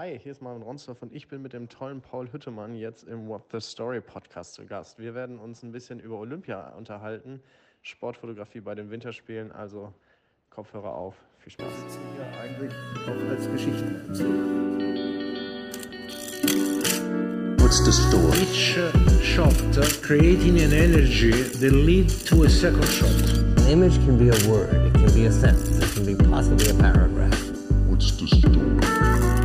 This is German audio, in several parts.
Hi, hier ist Marvin Ronsdorf und ich bin mit dem tollen Paul Hüttemann jetzt im What the Story Podcast zu Gast. Wir werden uns ein bisschen über Olympia unterhalten, Sportfotografie bei den Winterspielen, also Kopfhörer auf, viel Spaß. Ja, eigentlich auch als Geschichten. What's the story? Each uh, shot uh, creating an energy that lead to a second shot. An image can be a word, it can be a sentence, it can be possibly a paragraph. What's the story?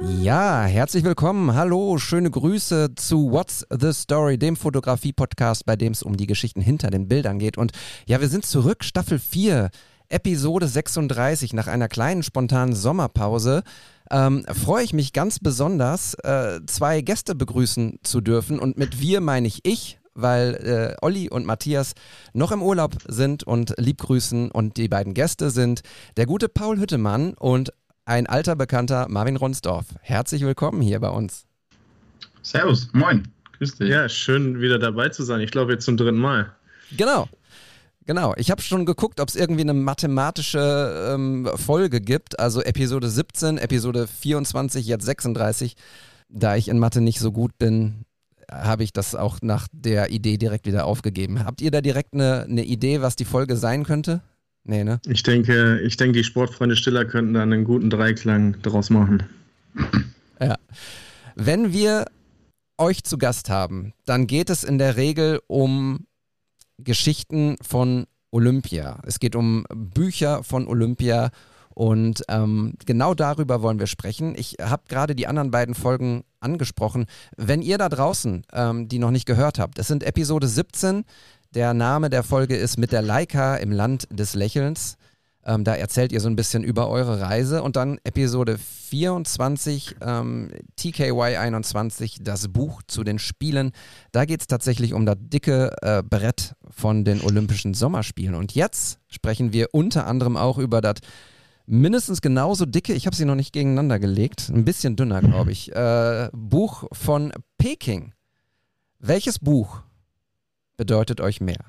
Ja, herzlich willkommen. Hallo, schöne Grüße zu What's the Story, dem Fotografie-Podcast, bei dem es um die Geschichten hinter den Bildern geht. Und ja, wir sind zurück, Staffel 4, Episode 36, nach einer kleinen spontanen Sommerpause. Ähm, freue ich mich ganz besonders, äh, zwei Gäste begrüßen zu dürfen. Und mit wir meine ich ich, weil äh, Olli und Matthias noch im Urlaub sind und lieb grüßen. Und die beiden Gäste sind der gute Paul Hüttemann und ein alter Bekannter Marvin Ronsdorf. Herzlich willkommen hier bei uns. Servus, moin, grüß dich. Ja, schön wieder dabei zu sein. Ich glaube jetzt zum dritten Mal. Genau. Genau, ich habe schon geguckt, ob es irgendwie eine mathematische ähm, Folge gibt, also Episode 17, Episode 24, jetzt 36. Da ich in Mathe nicht so gut bin, habe ich das auch nach der Idee direkt wieder aufgegeben. Habt ihr da direkt eine, eine Idee, was die Folge sein könnte? Nee, ne? Ich denke, ich denke, die Sportfreunde Stiller könnten da einen guten Dreiklang draus machen. Ja. Wenn wir euch zu Gast haben, dann geht es in der Regel um Geschichten von Olympia. Es geht um Bücher von Olympia und ähm, genau darüber wollen wir sprechen. Ich habe gerade die anderen beiden Folgen angesprochen. Wenn ihr da draußen ähm, die noch nicht gehört habt, es sind Episode 17. Der Name der Folge ist Mit der Leica im Land des Lächelns. Ähm, da erzählt ihr so ein bisschen über eure Reise. Und dann Episode 24, ähm, TKY 21, das Buch zu den Spielen. Da geht es tatsächlich um das dicke äh, Brett von den Olympischen Sommerspielen. Und jetzt sprechen wir unter anderem auch über das mindestens genauso dicke, ich habe sie noch nicht gegeneinander gelegt, ein bisschen dünner, glaube ich, äh, Buch von Peking. Welches Buch bedeutet euch mehr?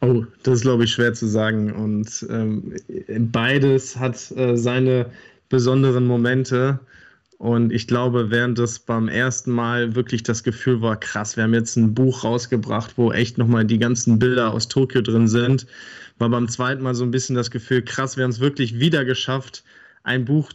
Oh, das ist, glaube ich, schwer zu sagen. Und ähm, beides hat äh, seine besonderen Momente. Und ich glaube, während das beim ersten Mal wirklich das Gefühl war, krass, wir haben jetzt ein Buch rausgebracht, wo echt nochmal die ganzen Bilder aus Tokio drin sind, war beim zweiten Mal so ein bisschen das Gefühl, krass, wir haben es wirklich wieder geschafft, ein Buch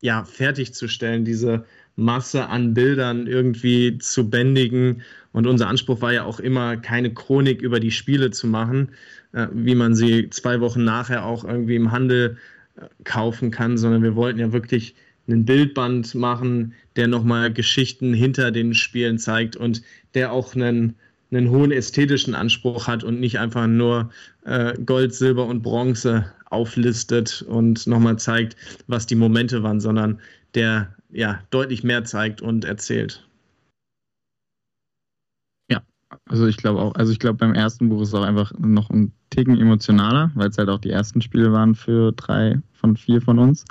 ja, fertigzustellen, diese Masse an Bildern irgendwie zu bändigen. Und unser Anspruch war ja auch immer, keine Chronik über die Spiele zu machen, äh, wie man sie zwei Wochen nachher auch irgendwie im Handel äh, kaufen kann, sondern wir wollten ja wirklich einen Bildband machen, der nochmal Geschichten hinter den Spielen zeigt und der auch einen, einen hohen ästhetischen Anspruch hat und nicht einfach nur äh, Gold, Silber und Bronze auflistet und nochmal zeigt, was die Momente waren, sondern der ja deutlich mehr zeigt und erzählt. Ja, also ich glaube auch, also ich glaube beim ersten Buch ist es auch einfach noch ein Ticken emotionaler, weil es halt auch die ersten Spiele waren für drei von vier von uns.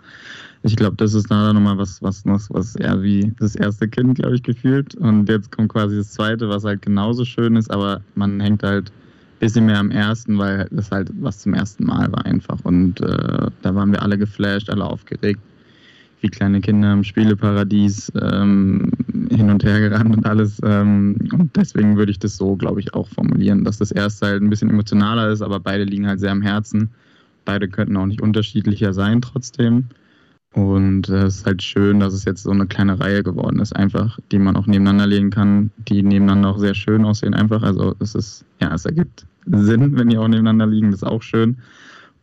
Ich glaube, das ist da nochmal was, was, was, was eher wie das erste Kind, glaube ich, gefühlt. Und jetzt kommt quasi das zweite, was halt genauso schön ist, aber man hängt halt ein bisschen mehr am ersten, weil das halt was zum ersten Mal war einfach. Und äh, da waren wir alle geflasht, alle aufgeregt, wie kleine Kinder im Spieleparadies ähm, hin und her gerannt und alles. Ähm, und deswegen würde ich das so, glaube ich, auch formulieren, dass das erste halt ein bisschen emotionaler ist, aber beide liegen halt sehr am Herzen. Beide könnten auch nicht unterschiedlicher sein trotzdem. Und es ist halt schön, dass es jetzt so eine kleine Reihe geworden ist, einfach, die man auch nebeneinander legen kann, die nebeneinander auch sehr schön aussehen, einfach. Also es ist, ja, es ergibt Sinn, wenn die auch nebeneinander liegen, das ist auch schön.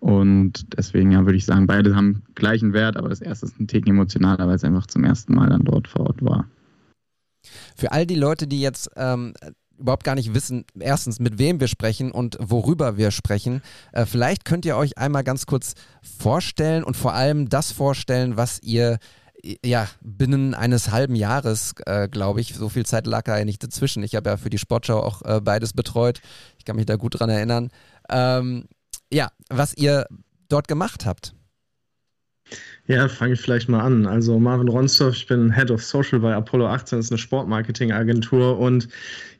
Und deswegen ja, würde ich sagen, beide haben gleichen Wert, aber das erste ist ein Ticken emotionaler, weil es einfach zum ersten Mal dann dort vor Ort war. Für all die Leute, die jetzt ähm, überhaupt gar nicht wissen, erstens, mit wem wir sprechen und worüber wir sprechen. Äh, vielleicht könnt ihr euch einmal ganz kurz vorstellen und vor allem das vorstellen, was ihr ja, binnen eines halben Jahres, äh, glaube ich, so viel Zeit lag ja nicht dazwischen. Ich habe ja für die Sportschau auch äh, beides betreut. Ich kann mich da gut dran erinnern. Ähm, ja, was ihr dort gemacht habt. Ja, fange ich vielleicht mal an. Also Marvin Ronsdorf, ich bin Head of Social bei Apollo 18, das ist eine Sportmarketing-Agentur und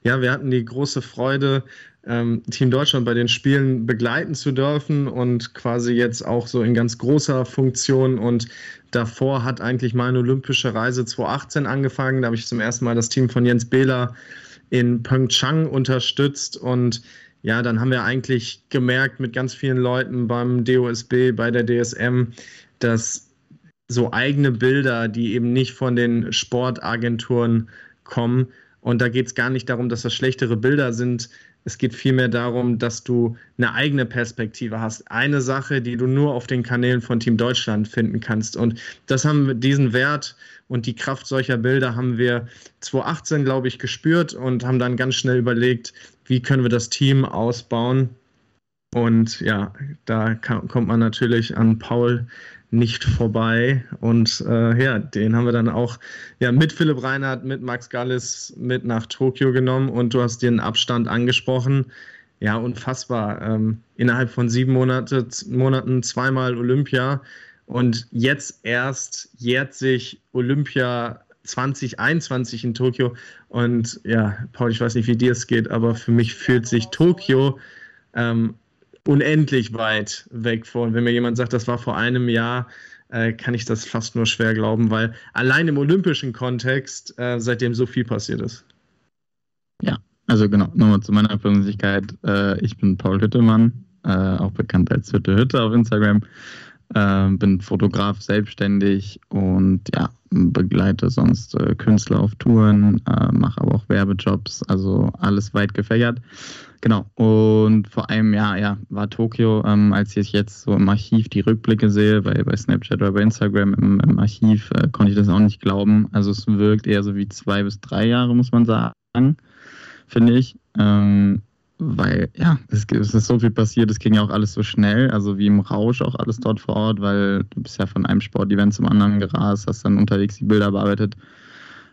ja, wir hatten die große Freude, ähm, Team Deutschland bei den Spielen begleiten zu dürfen und quasi jetzt auch so in ganz großer Funktion. Und davor hat eigentlich meine olympische Reise 2018 angefangen. Da habe ich zum ersten Mal das Team von Jens Behler in Pyeongchang unterstützt und ja, dann haben wir eigentlich gemerkt mit ganz vielen Leuten beim DOSB, bei der DSM, dass so eigene Bilder, die eben nicht von den Sportagenturen kommen, und da geht es gar nicht darum, dass das schlechtere Bilder sind, es geht vielmehr darum, dass du eine eigene Perspektive hast. Eine Sache, die du nur auf den Kanälen von Team Deutschland finden kannst. Und das haben wir, diesen Wert und die Kraft solcher Bilder haben wir 2018, glaube ich, gespürt und haben dann ganz schnell überlegt, wie können wir das Team ausbauen. Und ja, da kann, kommt man natürlich an Paul nicht vorbei. Und äh, ja, den haben wir dann auch ja, mit Philipp Reinhardt, mit Max Gallis mit nach Tokio genommen. Und du hast den Abstand angesprochen. Ja, unfassbar. Ähm, innerhalb von sieben Monate, Monaten zweimal Olympia. Und jetzt erst jährt sich Olympia 2021 in Tokio. Und ja, Paul, ich weiß nicht, wie dir es geht, aber für mich fühlt sich Tokio ähm, unendlich weit weg vor. wenn mir jemand sagt, das war vor einem Jahr, äh, kann ich das fast nur schwer glauben, weil allein im olympischen Kontext äh, seitdem so viel passiert ist. Ja, also genau, nochmal zu meiner Persönlichkeit. Äh, ich bin Paul Hüttemann, äh, auch bekannt als Hütte Hütte auf Instagram. Äh, bin Fotograf selbstständig und ja, begleite sonst äh, Künstler auf Touren, mache aber auch Werbejobs, also alles weit gefächert. Genau. Und vor einem Jahr, ja, war Tokio, ähm, als ich jetzt so im Archiv die Rückblicke sehe, bei, bei Snapchat oder bei Instagram im, im Archiv, äh, konnte ich das auch nicht glauben. Also es wirkt eher so wie zwei bis drei Jahre, muss man sagen, finde ich. Ähm, weil, ja, es, ist so viel passiert, es ging ja auch alles so schnell, also wie im Rausch auch alles dort vor Ort, weil du bist ja von einem Sportevent zum anderen gerast, hast dann unterwegs die Bilder bearbeitet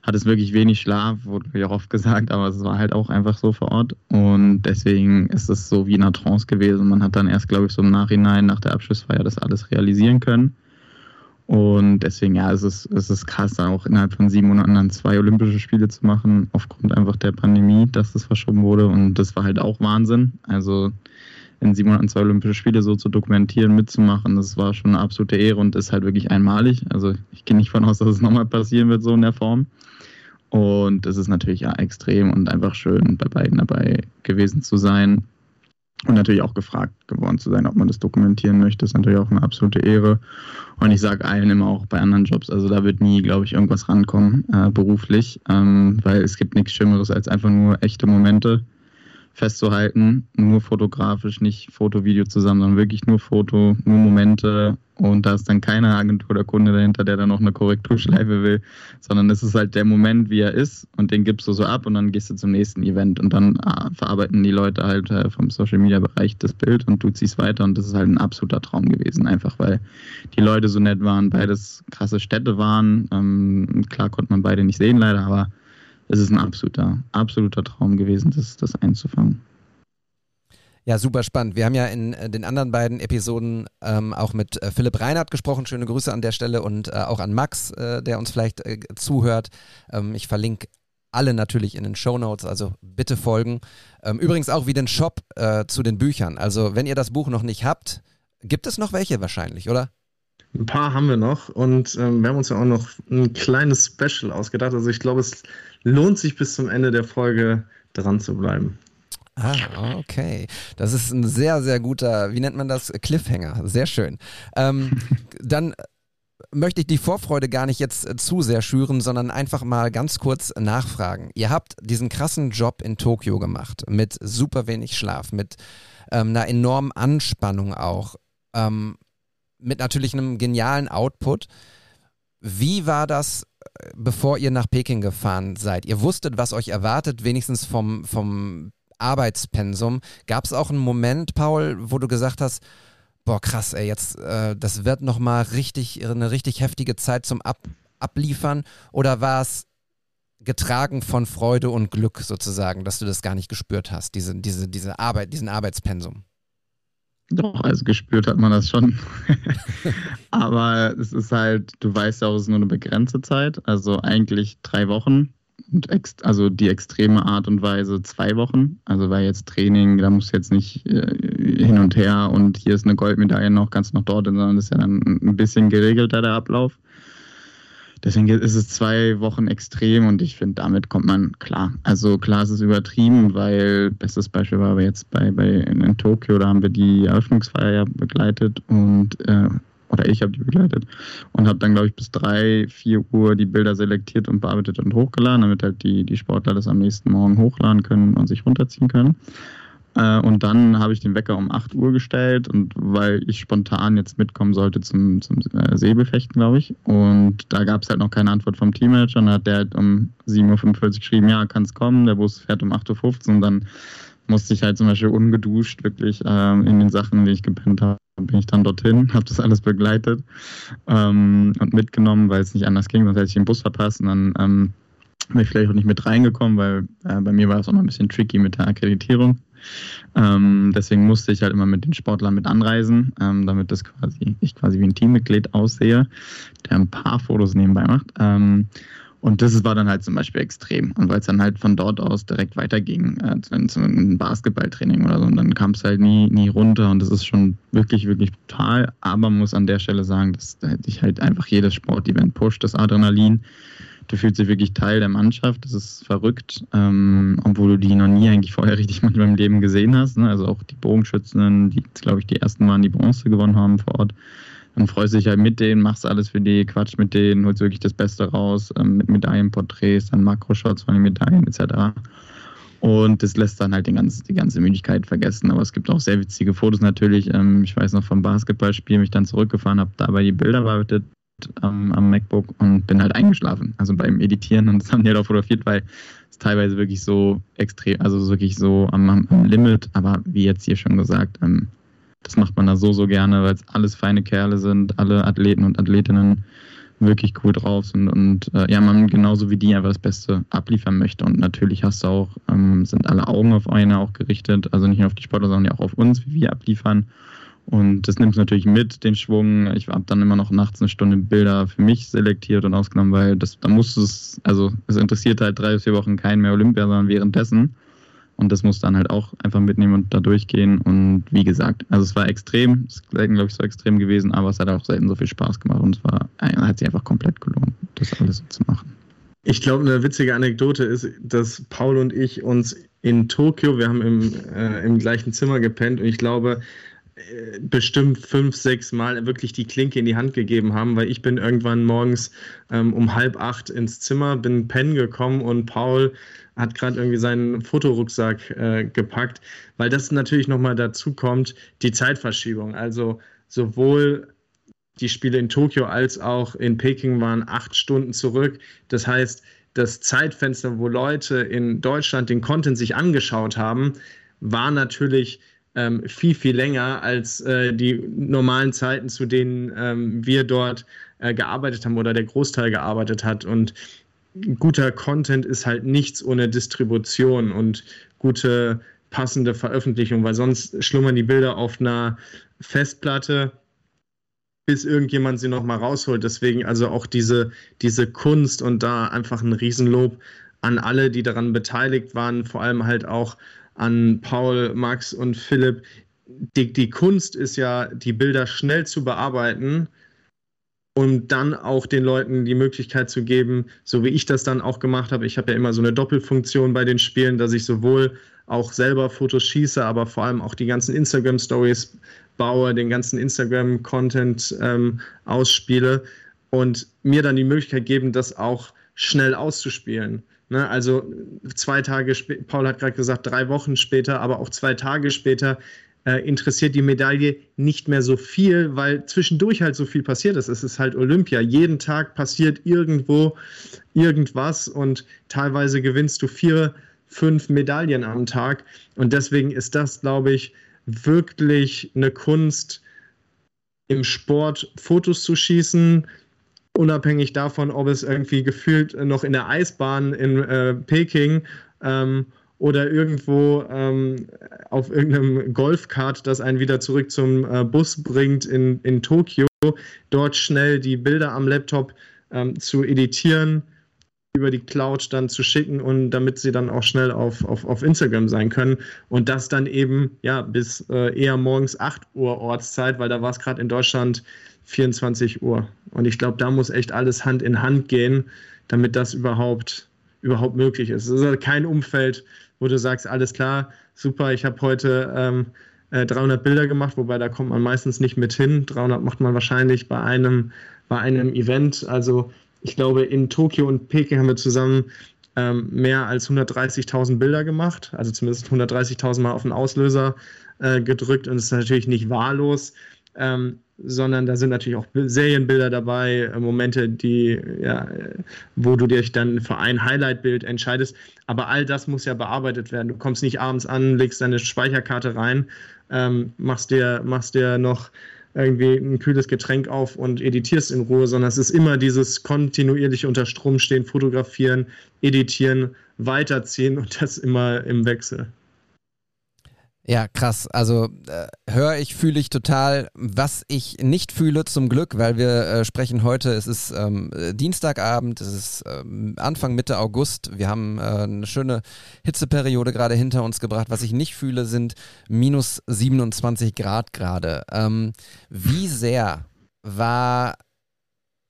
hat es wirklich wenig Schlaf, wurde ja oft gesagt, aber es war halt auch einfach so vor Ort. Und deswegen ist es so wie in einer Trance gewesen. Man hat dann erst, glaube ich, so im Nachhinein nach der Abschlussfeier das alles realisieren können. Und deswegen, ja, es ist, es ist krass, auch innerhalb von sieben Monaten dann zwei Olympische Spiele zu machen, aufgrund einfach der Pandemie, dass das verschoben wurde. Und das war halt auch Wahnsinn. Also in sieben Monaten zwei Olympische Spiele so zu dokumentieren, mitzumachen, das war schon eine absolute Ehre und ist halt wirklich einmalig. Also ich gehe nicht von aus, dass es nochmal passieren wird, so in der Form. Und es ist natürlich ja extrem und einfach schön, bei beiden dabei gewesen zu sein. Und natürlich auch gefragt geworden zu sein, ob man das dokumentieren möchte, ist natürlich auch eine absolute Ehre. Und ich sage allen immer auch bei anderen Jobs, also da wird nie, glaube ich, irgendwas rankommen, äh, beruflich, ähm, weil es gibt nichts Schlimmeres als einfach nur echte Momente festzuhalten. Nur fotografisch, nicht Foto, Video zusammen, sondern wirklich nur Foto, nur Momente. Und da ist dann keine Agentur oder Kunde dahinter, der dann noch eine Korrekturschleife will, sondern es ist halt der Moment, wie er ist und den gibst du so ab und dann gehst du zum nächsten Event und dann ah, verarbeiten die Leute halt äh, vom Social Media Bereich das Bild und du ziehst weiter und das ist halt ein absoluter Traum gewesen, einfach weil die Leute so nett waren, beides krasse Städte waren. Ähm, klar konnte man beide nicht sehen leider, aber es ist ein absoluter, absoluter Traum gewesen, das, das einzufangen. Ja, super spannend. Wir haben ja in äh, den anderen beiden Episoden ähm, auch mit äh, Philipp Reinhardt gesprochen. Schöne Grüße an der Stelle und äh, auch an Max, äh, der uns vielleicht äh, zuhört. Ähm, ich verlinke alle natürlich in den Show Notes, also bitte folgen. Ähm, übrigens auch wie den Shop äh, zu den Büchern. Also wenn ihr das Buch noch nicht habt, gibt es noch welche wahrscheinlich, oder? Ein paar haben wir noch und ähm, wir haben uns ja auch noch ein kleines Special ausgedacht. Also ich glaube, es lohnt sich bis zum Ende der Folge dran zu bleiben. Ah, okay. Das ist ein sehr, sehr guter, wie nennt man das? Cliffhanger. Sehr schön. Ähm, dann möchte ich die Vorfreude gar nicht jetzt zu sehr schüren, sondern einfach mal ganz kurz nachfragen. Ihr habt diesen krassen Job in Tokio gemacht, mit super wenig Schlaf, mit ähm, einer enormen Anspannung auch. Ähm, mit natürlich einem genialen Output. Wie war das, äh, bevor ihr nach Peking gefahren seid? Ihr wusstet, was euch erwartet, wenigstens vom, vom Arbeitspensum. Gab es auch einen Moment, Paul, wo du gesagt hast, boah, krass, ey, jetzt, äh, das wird nochmal richtig, eine richtig heftige Zeit zum Ab Abliefern? Oder war es getragen von Freude und Glück sozusagen, dass du das gar nicht gespürt hast, diese, diese, diese Arbeit, diesen Arbeitspensum? Doch, also gespürt hat man das schon. Aber es ist halt, du weißt ja auch, es ist nur eine begrenzte Zeit, also eigentlich drei Wochen. und also die extreme Art und Weise zwei Wochen. Also weil jetzt Training, da muss jetzt nicht äh, hin und her und hier ist eine Goldmedaille noch, ganz noch dort, sondern das ist ja dann ein bisschen geregelter der Ablauf. Deswegen ist es zwei Wochen extrem und ich finde, damit kommt man klar. Also klar ist es übertrieben, weil bestes Beispiel war aber jetzt bei, bei in, in Tokio, da haben wir die Eröffnungsfeier begleitet und äh, oder ich habe die begleitet und habe dann, glaube ich, bis drei, vier Uhr die Bilder selektiert und bearbeitet und hochgeladen, damit halt die, die Sportler das am nächsten Morgen hochladen können und sich runterziehen können. Äh, und dann habe ich den Wecker um 8 Uhr gestellt und weil ich spontan jetzt mitkommen sollte zum, zum äh, Säbelfechten, glaube ich. Und da gab es halt noch keine Antwort vom Teammanager. Und dann hat der halt um 7.45 Uhr geschrieben, ja, kann es kommen. Der Bus fährt um 8.15 Uhr und dann musste ich halt zum Beispiel ungeduscht wirklich ähm, in den Sachen, die ich gepennt habe, bin ich dann dorthin, habe das alles begleitet ähm, und mitgenommen, weil es nicht anders ging, sonst hätte ich den Bus verpasst und dann ähm, bin ich vielleicht auch nicht mit reingekommen, weil äh, bei mir war es auch noch ein bisschen tricky mit der Akkreditierung. Ähm, deswegen musste ich halt immer mit den Sportlern mit anreisen, ähm, damit das quasi, ich quasi wie ein Teammitglied aussehe, der ein paar Fotos nebenbei macht. Ähm, und das war dann halt zum Beispiel extrem. Und weil es dann halt von dort aus direkt weiterging, äh, zu, zu einem Basketballtraining oder so. Und dann kam es halt nie, nie runter. Und das ist schon wirklich, wirklich brutal. Aber man muss an der Stelle sagen, dass sich halt einfach jedes Sportevent pusht, das Adrenalin du fühlst dich wirklich Teil der Mannschaft. Das ist verrückt, ähm, obwohl du die noch nie eigentlich vorher richtig manchmal im Leben gesehen hast. Ne? Also auch die Bogenschützen, die, glaube ich, die ersten waren, die Bronze gewonnen haben vor Ort. Dann freust du dich halt mit denen, machst alles für die, quatsch mit denen, holst wirklich das Beste raus, ähm, mit Medaillenporträts, dann Makroshots von den Medaillen etc. Und das lässt dann halt den ganzen, die ganze Müdigkeit vergessen. Aber es gibt auch sehr witzige Fotos natürlich. Ähm, ich weiß noch vom Basketballspiel, mich dann zurückgefahren habe, dabei die Bilder bearbeitet am, am MacBook und bin halt eingeschlafen. Also beim Editieren und das haben die halt auch fotografiert, weil es teilweise wirklich so extrem, also wirklich so am, am Limit, aber wie jetzt hier schon gesagt, ähm, das macht man da so, so gerne, weil es alles feine Kerle sind, alle Athleten und Athletinnen wirklich cool drauf sind und äh, ja, man genauso wie die einfach das Beste abliefern möchte. Und natürlich hast du auch, ähm, sind alle Augen auf eine auch gerichtet, also nicht nur auf die Sportler, sondern auch auf uns, wie wir abliefern. Und das nimmt natürlich mit, den Schwung. Ich habe dann immer noch nachts eine Stunde Bilder für mich selektiert und ausgenommen, weil das, da musst du es, also es interessiert halt drei bis vier Wochen keinen mehr Olympia, sondern währenddessen. Und das muss dann halt auch einfach mitnehmen und da durchgehen. Und wie gesagt, also es war extrem, es ist glaube ich, so extrem gewesen, aber es hat auch selten so viel Spaß gemacht und es war, hat sich einfach komplett gelohnt, das alles so zu machen. Ich glaube, eine witzige Anekdote ist, dass Paul und ich uns in Tokio, wir haben im, äh, im gleichen Zimmer gepennt und ich glaube, bestimmt fünf, sechs Mal wirklich die Klinke in die Hand gegeben haben, weil ich bin irgendwann morgens ähm, um halb acht ins Zimmer, bin pennen gekommen und Paul hat gerade irgendwie seinen Fotorucksack äh, gepackt, weil das natürlich nochmal dazu kommt, die Zeitverschiebung. Also sowohl die Spiele in Tokio als auch in Peking waren acht Stunden zurück. Das heißt, das Zeitfenster, wo Leute in Deutschland den Content sich angeschaut haben, war natürlich ähm, viel, viel länger als äh, die normalen Zeiten, zu denen ähm, wir dort äh, gearbeitet haben oder der Großteil gearbeitet hat. Und guter Content ist halt nichts ohne Distribution und gute passende Veröffentlichung, weil sonst schlummern die Bilder auf einer Festplatte, bis irgendjemand sie nochmal rausholt. Deswegen also auch diese, diese Kunst und da einfach ein Riesenlob an alle, die daran beteiligt waren, vor allem halt auch an Paul, Max und Philipp. Die, die Kunst ist ja, die Bilder schnell zu bearbeiten um dann auch den Leuten die Möglichkeit zu geben, so wie ich das dann auch gemacht habe. Ich habe ja immer so eine Doppelfunktion bei den Spielen, dass ich sowohl auch selber Fotos schieße, aber vor allem auch die ganzen Instagram-Stories baue, den ganzen Instagram-Content ähm, ausspiele und mir dann die Möglichkeit geben, das auch schnell auszuspielen. Ne, also zwei Tage später, Paul hat gerade gesagt, drei Wochen später, aber auch zwei Tage später äh, interessiert die Medaille nicht mehr so viel, weil zwischendurch halt so viel passiert ist. Es ist halt Olympia. Jeden Tag passiert irgendwo irgendwas und teilweise gewinnst du vier, fünf Medaillen am Tag. Und deswegen ist das, glaube ich, wirklich eine Kunst im Sport Fotos zu schießen, unabhängig davon, ob es irgendwie gefühlt noch in der Eisbahn in äh, Peking ähm, oder irgendwo ähm, auf irgendeinem Golfkart, das einen wieder zurück zum äh, Bus bringt in, in Tokio, dort schnell die Bilder am Laptop ähm, zu editieren über die Cloud dann zu schicken und damit sie dann auch schnell auf, auf, auf Instagram sein können. Und das dann eben ja bis äh, eher morgens 8 Uhr Ortszeit, weil da war es gerade in Deutschland 24 Uhr. Und ich glaube, da muss echt alles Hand in Hand gehen, damit das überhaupt, überhaupt möglich ist. Es ist also kein Umfeld, wo du sagst, alles klar, super, ich habe heute ähm, 300 äh, Bilder gemacht, wobei da kommt man meistens nicht mit hin. 300 macht man wahrscheinlich bei einem, bei einem Event. Also ich glaube, in Tokio und Peking haben wir zusammen ähm, mehr als 130.000 Bilder gemacht, also zumindest 130.000 Mal auf den Auslöser äh, gedrückt und es ist natürlich nicht wahllos, ähm, sondern da sind natürlich auch Serienbilder dabei, äh, Momente, die, ja, wo du dich dann für ein Highlight-Bild entscheidest. Aber all das muss ja bearbeitet werden. Du kommst nicht abends an, legst deine Speicherkarte rein, ähm, machst, dir, machst dir noch irgendwie ein kühles Getränk auf und editierst in Ruhe, sondern es ist immer dieses kontinuierliche unter Strom stehen, fotografieren, editieren, weiterziehen und das immer im Wechsel. Ja, krass. Also äh, höre ich, fühle ich total, was ich nicht fühle zum Glück, weil wir äh, sprechen heute, es ist ähm, Dienstagabend, es ist ähm, Anfang, Mitte August. Wir haben äh, eine schöne Hitzeperiode gerade hinter uns gebracht. Was ich nicht fühle, sind minus 27 Grad gerade. Ähm, wie sehr war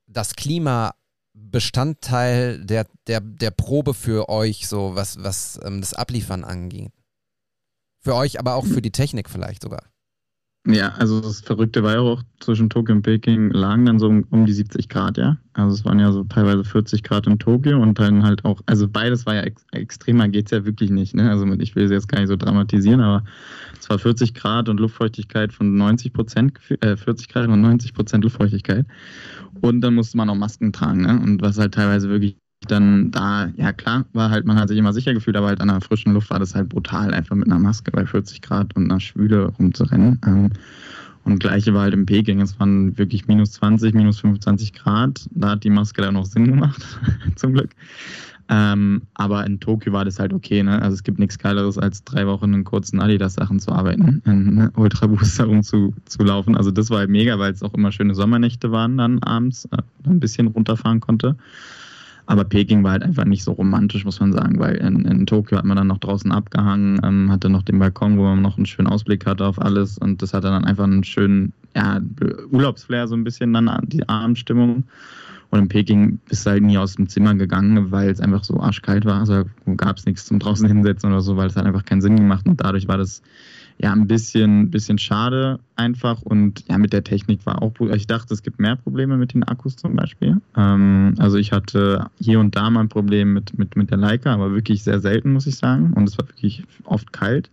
das Klima Bestandteil der, der, der Probe für euch, so was, was ähm, das Abliefern angeht? Für euch, aber auch für die Technik vielleicht sogar. Ja, also das Verrückte war ja auch, zwischen Tokio und Peking lagen dann so um, um, die 70 Grad, ja. Also es waren ja so teilweise 40 Grad in Tokio und dann halt auch, also beides war ja ex extremer, geht es ja wirklich nicht, ne? Also ich will es jetzt gar nicht so dramatisieren, aber es war 40 Grad und Luftfeuchtigkeit von 90 Prozent, äh, 40 Grad und 90 Prozent Luftfeuchtigkeit. Und dann musste man auch Masken tragen, ne? Und was halt teilweise wirklich dann da, ja klar, war halt, man hat sich immer sicher gefühlt, aber halt an der frischen Luft war das halt brutal, einfach mit einer Maske bei 40 Grad und einer Schwüle rumzurennen. Ähm, und gleiche war halt im Peking, es waren wirklich minus 20, minus 25 Grad. Da hat die Maske dann noch Sinn gemacht, zum Glück. Ähm, aber in Tokio war das halt okay, ne? Also es gibt nichts Geileres, als drei Wochen in kurzen Adidas-Sachen zu arbeiten, in ne? Ultra Booster rumzulaufen. Also das war halt mega, weil es auch immer schöne Sommernächte waren dann abends, äh, ein bisschen runterfahren konnte. Aber Peking war halt einfach nicht so romantisch, muss man sagen, weil in, in Tokio hat man dann noch draußen abgehangen, ähm, hatte noch den Balkon, wo man noch einen schönen Ausblick hatte auf alles und das hatte dann einfach einen schönen ja, Urlaubsflair, so ein bisschen dann die Abendstimmung. Und in Peking bist du halt nie aus dem Zimmer gegangen, weil es einfach so arschkalt war. Also gab es nichts zum draußen hinsetzen oder so, weil es hat einfach keinen Sinn gemacht. Und dadurch war das ja, ein bisschen, bisschen schade einfach. Und ja, mit der Technik war auch, ich dachte, es gibt mehr Probleme mit den Akkus zum Beispiel. Ähm, also ich hatte hier und da mal ein Problem mit, mit, mit der Leica, aber wirklich sehr selten, muss ich sagen. Und es war wirklich oft kalt.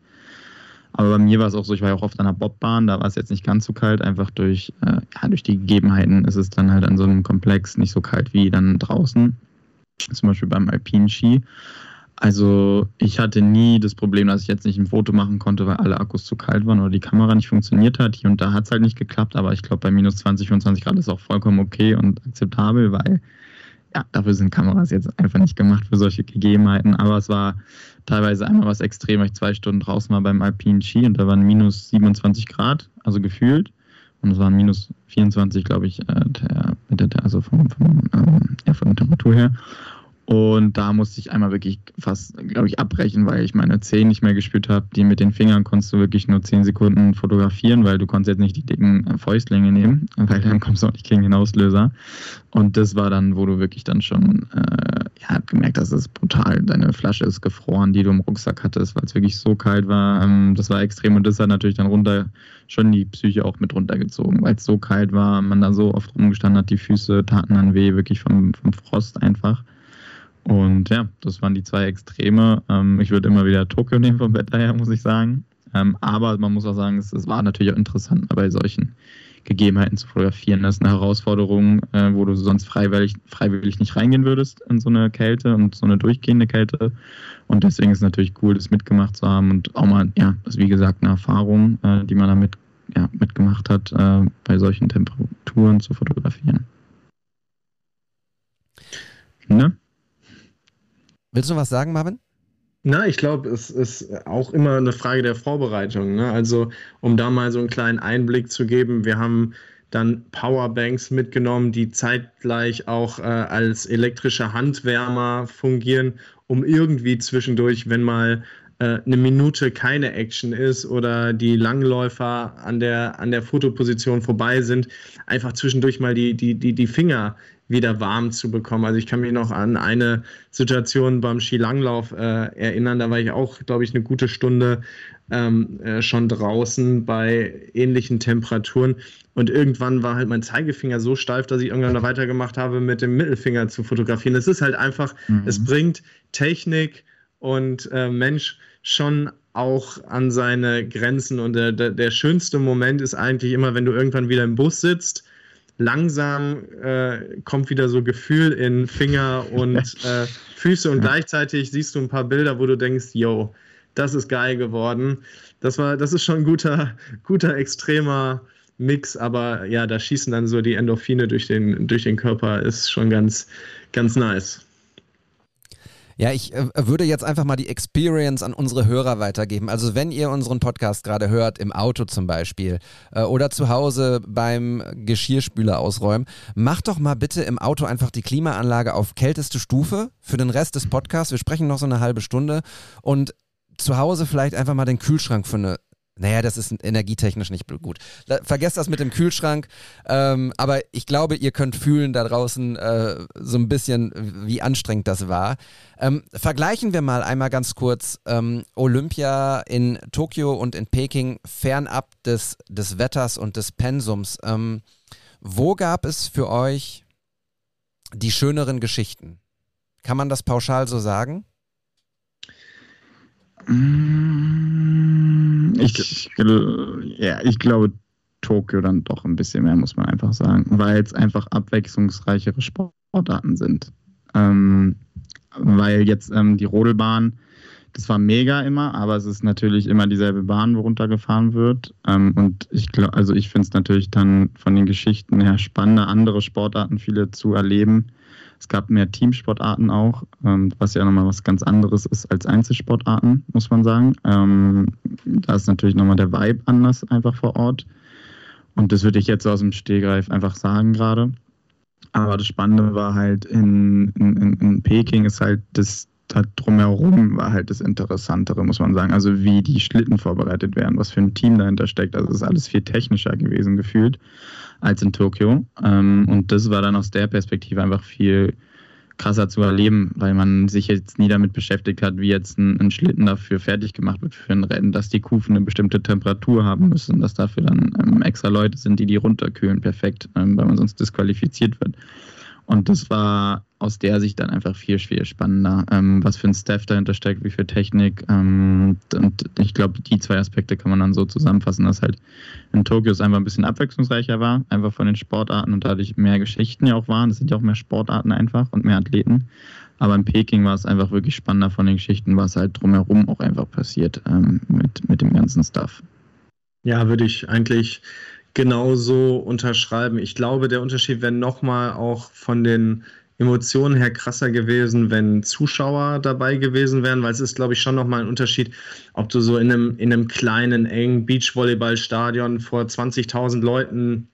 Aber bei mir war es auch so, ich war ja auch oft an der Bobbahn, da war es jetzt nicht ganz so kalt, einfach durch, äh, ja, durch die Gegebenheiten ist es dann halt an so einem Komplex nicht so kalt wie dann draußen. Zum Beispiel beim Alpinen Ski. Also ich hatte nie das Problem, dass ich jetzt nicht ein Foto machen konnte, weil alle Akkus zu kalt waren oder die Kamera nicht funktioniert hat. Hier und da hat es halt nicht geklappt, aber ich glaube bei minus 20, 25 Grad ist auch vollkommen okay und akzeptabel, weil ja, dafür sind Kameras jetzt einfach nicht gemacht für solche Gegebenheiten. Aber es war teilweise einmal was extrem, weil ich zwei Stunden draußen war beim Alpinen Ski und da waren minus 27 Grad, also gefühlt. Und es waren minus 24, glaube ich, äh, der, also vom, vom, ähm, ja, von der Temperatur her. Und da musste ich einmal wirklich fast, glaube ich, abbrechen, weil ich meine Zehen nicht mehr gespürt habe. Die mit den Fingern konntest du wirklich nur 10 Sekunden fotografieren, weil du konntest jetzt nicht die dicken äh, Fäustlinge nehmen, weil dann kommst du auch nicht gegen den Auslöser. Und das war dann, wo du wirklich dann schon äh, ja, gemerkt hast, das ist brutal. Deine Flasche ist gefroren, die du im Rucksack hattest, weil es wirklich so kalt war. Ähm, das war extrem und das hat natürlich dann runter schon die Psyche auch mit runtergezogen, weil es so kalt war, man da so oft rumgestanden hat, die Füße taten dann weh, wirklich vom, vom Frost einfach. Und ja, das waren die zwei Extreme. Ähm, ich würde immer wieder Tokio nehmen vom Wetter her, muss ich sagen. Ähm, aber man muss auch sagen, es, es, war natürlich auch interessant, bei solchen Gegebenheiten zu fotografieren. Das ist eine Herausforderung, äh, wo du sonst freiwillig, freiwillig nicht reingehen würdest in so eine Kälte und so eine durchgehende Kälte. Und deswegen ist es natürlich cool, das mitgemacht zu haben und auch mal, ja, das ist wie gesagt eine Erfahrung, äh, die man damit ja, mitgemacht hat, äh, bei solchen Temperaturen zu fotografieren. Ne? Willst du was sagen, Marvin? Na, ich glaube, es ist auch immer eine Frage der Vorbereitung. Ne? Also, um da mal so einen kleinen Einblick zu geben, wir haben dann Powerbanks mitgenommen, die zeitgleich auch äh, als elektrische Handwärmer fungieren, um irgendwie zwischendurch, wenn mal äh, eine Minute keine Action ist oder die Langläufer an der, an der Fotoposition vorbei sind, einfach zwischendurch mal die, die, die, die Finger wieder warm zu bekommen. Also ich kann mich noch an eine Situation beim Skilanglauf äh, erinnern, da war ich auch, glaube ich, eine gute Stunde ähm, äh, schon draußen bei ähnlichen Temperaturen. Und irgendwann war halt mein Zeigefinger so steif, dass ich irgendwann noch weitergemacht habe, mit dem Mittelfinger zu fotografieren. Es ist halt einfach, mhm. es bringt Technik und äh, Mensch schon auch an seine Grenzen. Und der, der, der schönste Moment ist eigentlich immer, wenn du irgendwann wieder im Bus sitzt langsam äh, kommt wieder so Gefühl in Finger und äh, Füße und gleichzeitig siehst du ein paar Bilder, wo du denkst, yo, das ist geil geworden. Das war, das ist schon ein guter, guter, extremer Mix, aber ja, da schießen dann so die Endorphine durch den, durch den Körper, ist schon ganz, ganz nice. Ja, ich äh, würde jetzt einfach mal die Experience an unsere Hörer weitergeben. Also wenn ihr unseren Podcast gerade hört, im Auto zum Beispiel äh, oder zu Hause beim Geschirrspüler ausräumen, macht doch mal bitte im Auto einfach die Klimaanlage auf kälteste Stufe für den Rest des Podcasts. Wir sprechen noch so eine halbe Stunde und zu Hause vielleicht einfach mal den Kühlschrank für eine naja, das ist energietechnisch nicht gut. Vergesst das mit dem Kühlschrank. Ähm, aber ich glaube, ihr könnt fühlen da draußen äh, so ein bisschen, wie anstrengend das war. Ähm, vergleichen wir mal einmal ganz kurz ähm, Olympia in Tokio und in Peking fernab des, des Wetters und des Pensums. Ähm, wo gab es für euch die schöneren Geschichten? Kann man das pauschal so sagen? Mm, ich, ja, ich glaube Tokio dann doch ein bisschen mehr, muss man einfach sagen, weil es einfach abwechslungsreichere Sportarten sind. Ähm, weil jetzt ähm, die Rodelbahn, das war mega immer, aber es ist natürlich immer dieselbe Bahn, wo runtergefahren wird. Ähm, und ich glaube, also ich finde es natürlich dann von den Geschichten her spannender, andere Sportarten viele zu erleben es gab mehr Teamsportarten auch, ähm, was ja nochmal was ganz anderes ist als Einzelsportarten, muss man sagen. Ähm, da ist natürlich nochmal der Vibe anders einfach vor Ort. Und das würde ich jetzt aus dem Stehgreif einfach sagen gerade. Aber das Spannende war halt in, in, in Peking ist halt das da drumherum war halt das Interessantere, muss man sagen. Also wie die Schlitten vorbereitet werden, was für ein Team dahinter steckt. Also es ist alles viel technischer gewesen gefühlt als in Tokio. Ähm, und das war dann aus der Perspektive einfach viel krasser zu erleben, weil man sich jetzt nie damit beschäftigt hat, wie jetzt ein, Schlitten dafür fertig gemacht wird für ein Rennen, dass die Kufen eine bestimmte Temperatur haben müssen, dass dafür dann ähm, extra Leute sind, die die runterkühlen, perfekt, ähm, weil man sonst disqualifiziert wird. Und das war aus der Sicht dann einfach viel, viel spannender, ähm, was für ein Staff dahinter steckt, wie viel Technik. Ähm, und ich glaube, die zwei Aspekte kann man dann so zusammenfassen, dass halt in Tokio es einfach ein bisschen abwechslungsreicher war, einfach von den Sportarten und dadurch mehr Geschichten ja auch waren. Es sind ja auch mehr Sportarten einfach und mehr Athleten. Aber in Peking war es einfach wirklich spannender von den Geschichten, was halt drumherum auch einfach passiert ähm, mit, mit dem ganzen Stuff. Ja, würde ich eigentlich genauso unterschreiben. Ich glaube, der Unterschied wäre nochmal auch von den Emotionen her krasser gewesen, wenn Zuschauer dabei gewesen wären, weil es ist, glaube ich, schon nochmal ein Unterschied, ob du so in einem, in einem kleinen, engen Beachvolleyballstadion vor 20.000 Leuten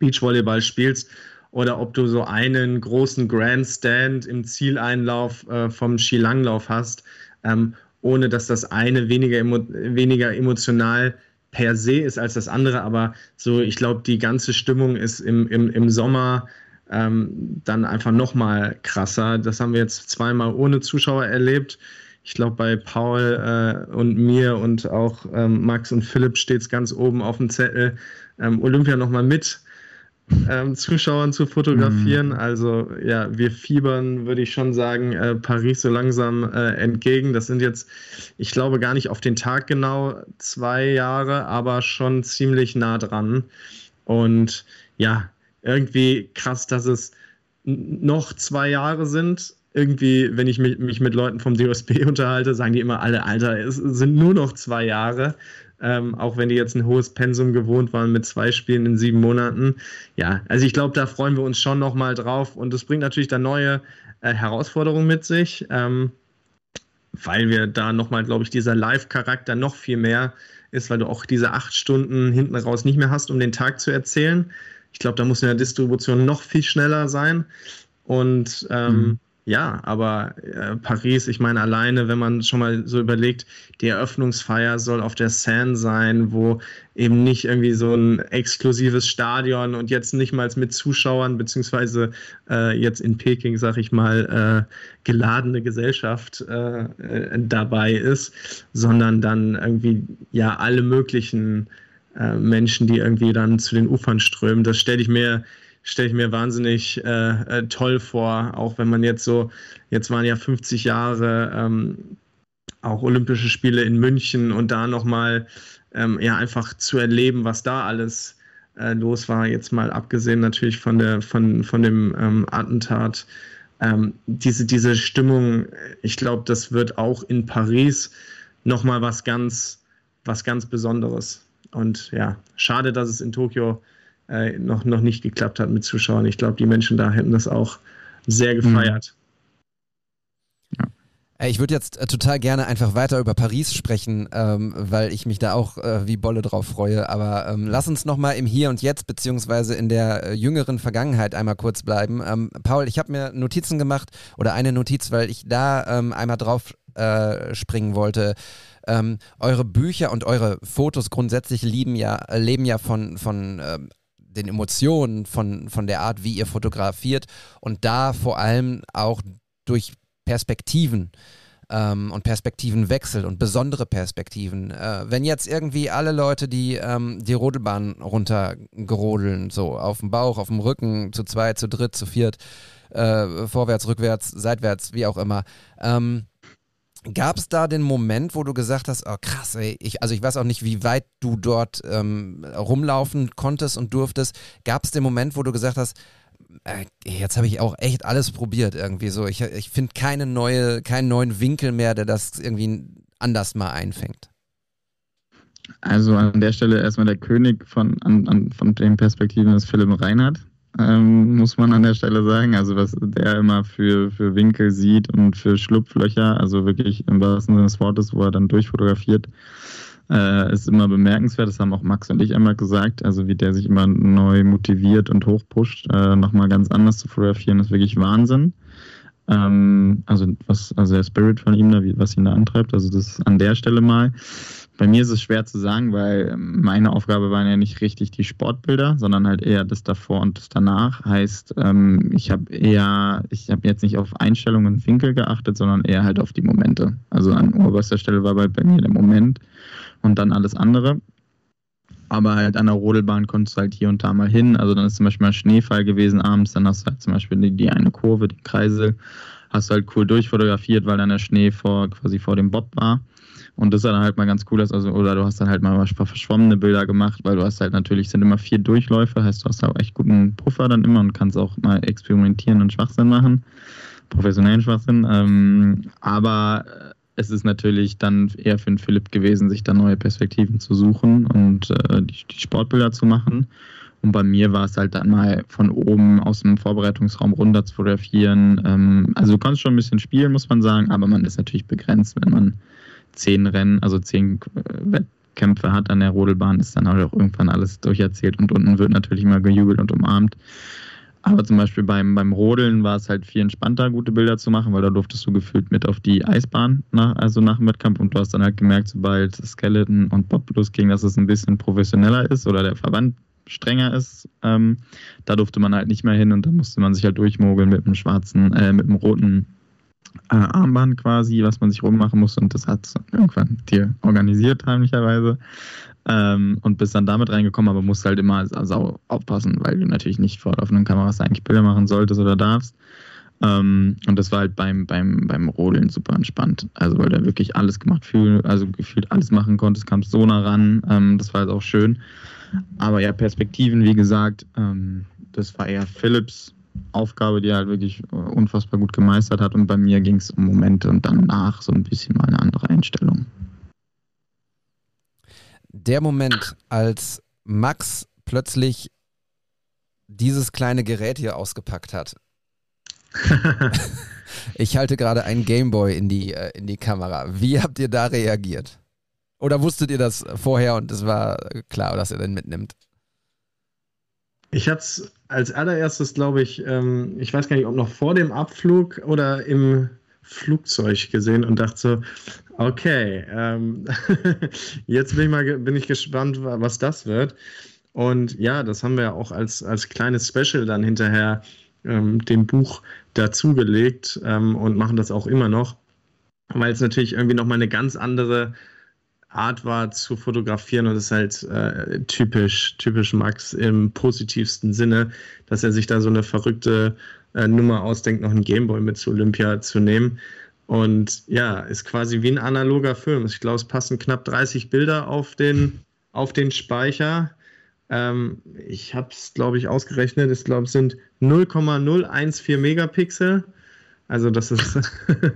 Beachvolleyball spielst oder ob du so einen großen Grandstand im Zieleinlauf äh, vom Skilanglauf hast, ähm, ohne dass das eine weniger, emo weniger emotional per se ist als das andere, aber so, ich glaube, die ganze Stimmung ist im, im, im Sommer ähm, dann einfach nochmal krasser. Das haben wir jetzt zweimal ohne Zuschauer erlebt. Ich glaube, bei Paul äh, und mir und auch ähm, Max und Philipp steht es ganz oben auf dem Zettel, ähm, Olympia nochmal mit ähm, Zuschauern zu fotografieren. Mhm. Also ja, wir fiebern, würde ich schon sagen, äh, Paris so langsam äh, entgegen. Das sind jetzt, ich glaube, gar nicht auf den Tag genau zwei Jahre, aber schon ziemlich nah dran. Und ja, irgendwie krass, dass es noch zwei Jahre sind. Irgendwie, wenn ich mich, mich mit Leuten vom DOSB unterhalte, sagen die immer alle, Alter, es sind nur noch zwei Jahre ähm, auch wenn die jetzt ein hohes Pensum gewohnt waren mit zwei Spielen in sieben Monaten. Ja, also ich glaube, da freuen wir uns schon nochmal drauf und das bringt natürlich dann neue äh, Herausforderungen mit sich, ähm, weil wir da nochmal, glaube ich, dieser Live-Charakter noch viel mehr ist, weil du auch diese acht Stunden hinten raus nicht mehr hast, um den Tag zu erzählen. Ich glaube, da muss in der Distribution noch viel schneller sein. Und ähm, mhm. Ja, aber äh, Paris, ich meine, alleine, wenn man schon mal so überlegt, die Eröffnungsfeier soll auf der Seine sein, wo eben nicht irgendwie so ein exklusives Stadion und jetzt nicht mal mit Zuschauern, beziehungsweise äh, jetzt in Peking, sag ich mal, äh, geladene Gesellschaft äh, äh, dabei ist, sondern dann irgendwie ja alle möglichen äh, Menschen, die irgendwie dann zu den Ufern strömen. Das stelle ich mir stelle ich mir wahnsinnig äh, äh, toll vor, auch wenn man jetzt so, jetzt waren ja 50 Jahre ähm, auch Olympische Spiele in München und da nochmal ähm, ja einfach zu erleben, was da alles äh, los war, jetzt mal abgesehen natürlich von der, von, von dem ähm, Attentat. Ähm, diese, diese Stimmung, ich glaube, das wird auch in Paris nochmal was ganz, was ganz Besonderes. Und ja, schade, dass es in Tokio äh, noch, noch nicht geklappt hat mit Zuschauern. Ich glaube, die Menschen da hätten das auch sehr gefeiert. Mhm. Ich würde jetzt äh, total gerne einfach weiter über Paris sprechen, ähm, weil ich mich da auch äh, wie Bolle drauf freue. Aber ähm, lass uns nochmal im Hier und Jetzt beziehungsweise in der äh, jüngeren Vergangenheit einmal kurz bleiben. Ähm, Paul, ich habe mir Notizen gemacht oder eine Notiz, weil ich da ähm, einmal drauf äh, springen wollte. Ähm, eure Bücher und eure Fotos grundsätzlich lieben ja, äh, leben ja von, von ähm, den Emotionen, von, von der Art, wie ihr fotografiert und da vor allem auch durch Perspektiven ähm, und Perspektivenwechsel und besondere Perspektiven. Äh, wenn jetzt irgendwie alle Leute, die ähm, die Rodelbahn runtergerodeln, so auf dem Bauch, auf dem Rücken, zu zweit, zu dritt, zu viert, äh, vorwärts, rückwärts, seitwärts, wie auch immer, ähm, Gab es da den Moment, wo du gesagt hast, oh krass, ey, ich, also ich weiß auch nicht, wie weit du dort ähm, rumlaufen konntest und durftest. Gab es den Moment, wo du gesagt hast, äh, jetzt habe ich auch echt alles probiert irgendwie so. Ich, ich finde keine neue, keinen neuen Winkel mehr, der das irgendwie anders mal einfängt. Also an der Stelle erstmal der König von, an, an, von den Perspektiven ist Philipp Reinhardt ähm, muss man an der Stelle sagen. Also was der immer für, für Winkel sieht und für Schlupflöcher, also wirklich im wahrsten Sinne des Wortes, wo er dann durchfotografiert, äh, ist immer bemerkenswert. Das haben auch Max und ich einmal gesagt. Also wie der sich immer neu motiviert und hochpusht, äh, nochmal ganz anders zu fotografieren, ist wirklich Wahnsinn. Ähm, also was, also der Spirit von ihm, was ihn da antreibt, also das an der Stelle mal. Bei mir ist es schwer zu sagen, weil meine Aufgabe waren ja nicht richtig die Sportbilder, sondern halt eher das davor und das danach. Heißt, ähm, ich habe eher, ich habe jetzt nicht auf Einstellungen und Winkel geachtet, sondern eher halt auf die Momente. Also an oberster Stelle war bei, bei mir der Moment und dann alles andere. Aber halt an der Rodelbahn konntest du halt hier und da mal hin. Also dann ist zum Beispiel mal Schneefall gewesen abends, dann hast du halt zum Beispiel die, die eine Kurve, den Kreisel, hast du halt cool durchfotografiert, weil dann der Schnee vor, quasi vor dem Bob war. Und das sah dann halt mal ganz cool. Also, oder du hast dann halt mal verschwommene Bilder gemacht, weil du hast halt natürlich, sind immer vier Durchläufe, heißt du hast auch echt guten Puffer dann immer und kannst auch mal experimentieren und Schwachsinn machen. Professionellen Schwachsinn. Ähm, aber es ist natürlich dann eher für den Philipp gewesen, sich da neue Perspektiven zu suchen und äh, die, die, Sportbilder zu machen. Und bei mir war es halt dann mal von oben aus dem Vorbereitungsraum runter zu fotografieren. Ähm, also du kannst schon ein bisschen spielen, muss man sagen, aber man ist natürlich begrenzt, wenn man zehn Rennen, also zehn äh, Wettkämpfe hat an der Rodelbahn, ist dann auch irgendwann alles durcherzählt und unten wird natürlich immer gejubelt und umarmt. Aber zum Beispiel beim, beim Rodeln war es halt viel entspannter, gute Bilder zu machen, weil da durftest du gefühlt mit auf die Eisbahn, nach, also nach dem Wettkampf. Und du hast dann halt gemerkt, sobald Skeleton und Bob losging, dass es ein bisschen professioneller ist oder der Verband strenger ist. Ähm, da durfte man halt nicht mehr hin und da musste man sich halt durchmogeln mit dem schwarzen, äh, mit dem roten Armband quasi, was man sich rummachen muss und das hat irgendwann dir organisiert, heimlicherweise. Ähm, und bist dann damit reingekommen, aber musst halt immer also aufpassen, weil du natürlich nicht vor offenen Kameras eigentlich Bilder machen solltest oder darfst. Ähm, und das war halt beim, beim, beim Rodeln super entspannt. Also, weil du wirklich alles gemacht, fühl, also gefühlt alles machen konntest, kamst so nah ran. Ähm, das war halt auch schön. Aber ja, Perspektiven, wie gesagt, ähm, das war eher Philips Aufgabe, die er halt wirklich äh, unfassbar gut gemeistert hat. Und bei mir ging es um Momente und danach so ein bisschen mal eine andere Einstellung. Der Moment, als Max plötzlich dieses kleine Gerät hier ausgepackt hat. ich halte gerade einen Gameboy in die, äh, in die Kamera. Wie habt ihr da reagiert? Oder wusstet ihr das vorher und es war klar, dass er den mitnimmt? Ich habe es als allererstes, glaube ich, ähm, ich weiß gar nicht, ob noch vor dem Abflug oder im Flugzeug gesehen und dachte so, okay, ähm, jetzt bin ich mal bin ich gespannt, was das wird. Und ja, das haben wir auch als, als kleines Special dann hinterher ähm, dem Buch dazugelegt ähm, und machen das auch immer noch, weil es natürlich irgendwie nochmal eine ganz andere Art war zu fotografieren und das ist halt äh, typisch, typisch Max im positivsten Sinne, dass er sich da so eine verrückte äh, Nummer ausdenkt, noch einen Gameboy mit zu Olympia zu nehmen. Und ja, ist quasi wie ein analoger Film. Ich glaube, es passen knapp 30 Bilder auf den, auf den Speicher. Ähm, ich habe es, glaube ich, ausgerechnet. Ich glaube, es sind 0,014 Megapixel. Also das ist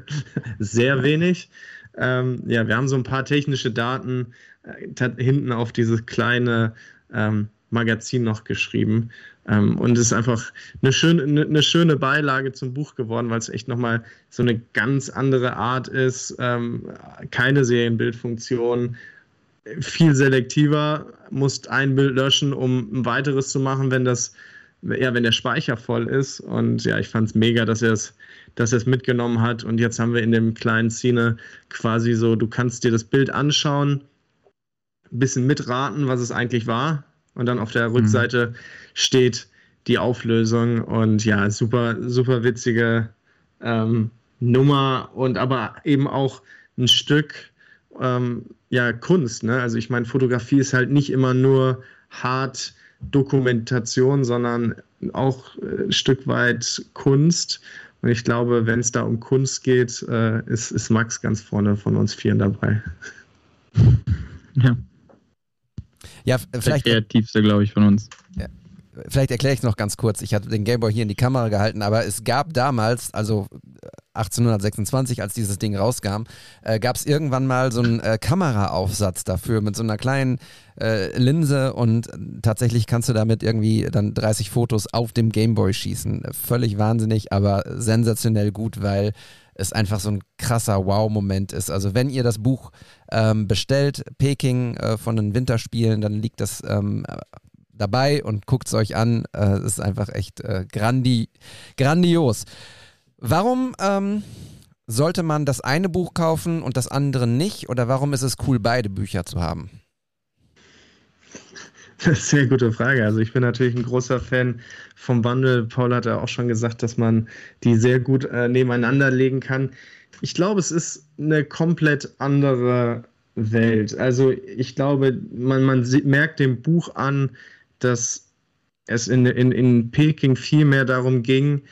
sehr wenig. Ähm, ja, wir haben so ein paar technische Daten äh, hinten auf dieses kleine ähm, Magazin noch geschrieben. Ähm, und es ist einfach eine schöne, eine schöne Beilage zum Buch geworden, weil es echt nochmal so eine ganz andere Art ist. Ähm, keine Serienbildfunktion, viel selektiver, musst ein Bild löschen, um ein weiteres zu machen, wenn das, ja, wenn der Speicher voll ist. Und ja, ich fand es mega, dass er es dass er es mitgenommen hat. Und jetzt haben wir in dem kleinen Szene quasi so, du kannst dir das Bild anschauen, ein bisschen mitraten, was es eigentlich war. Und dann auf der mhm. Rückseite mhm. steht die Auflösung. Und ja, super, super witzige ähm, Nummer und aber eben auch ein Stück ähm, ja, Kunst. Ne? Also ich meine, Fotografie ist halt nicht immer nur hart Dokumentation, sondern auch äh, ein Stück weit Kunst. Und ich glaube, wenn es da um Kunst geht, äh, ist, ist Max ganz vorne von uns Vieren dabei. Ja. Ja, vielleicht. Der kreativste, glaube ich, von uns. Ja. Vielleicht erkläre ich es noch ganz kurz. Ich hatte den Gameboy hier in die Kamera gehalten, aber es gab damals, also 1826, als dieses Ding rauskam, äh, gab es irgendwann mal so einen äh, Kameraaufsatz dafür mit so einer kleinen äh, Linse und tatsächlich kannst du damit irgendwie dann 30 Fotos auf dem Gameboy schießen. Völlig wahnsinnig, aber sensationell gut, weil es einfach so ein krasser Wow-Moment ist. Also wenn ihr das Buch ähm, bestellt, Peking äh, von den Winterspielen, dann liegt das ähm, dabei und guckt es euch an. Äh, es ist einfach echt äh, grandi grandios. Warum ähm, sollte man das eine Buch kaufen und das andere nicht? Oder warum ist es cool, beide Bücher zu haben? Das ist eine sehr gute Frage. Also ich bin natürlich ein großer Fan vom Bundle. Paul hat ja auch schon gesagt, dass man die sehr gut äh, nebeneinander legen kann. Ich glaube, es ist eine komplett andere Welt. Also ich glaube, man, man merkt dem Buch an, dass es in, in, in Peking viel mehr darum ging,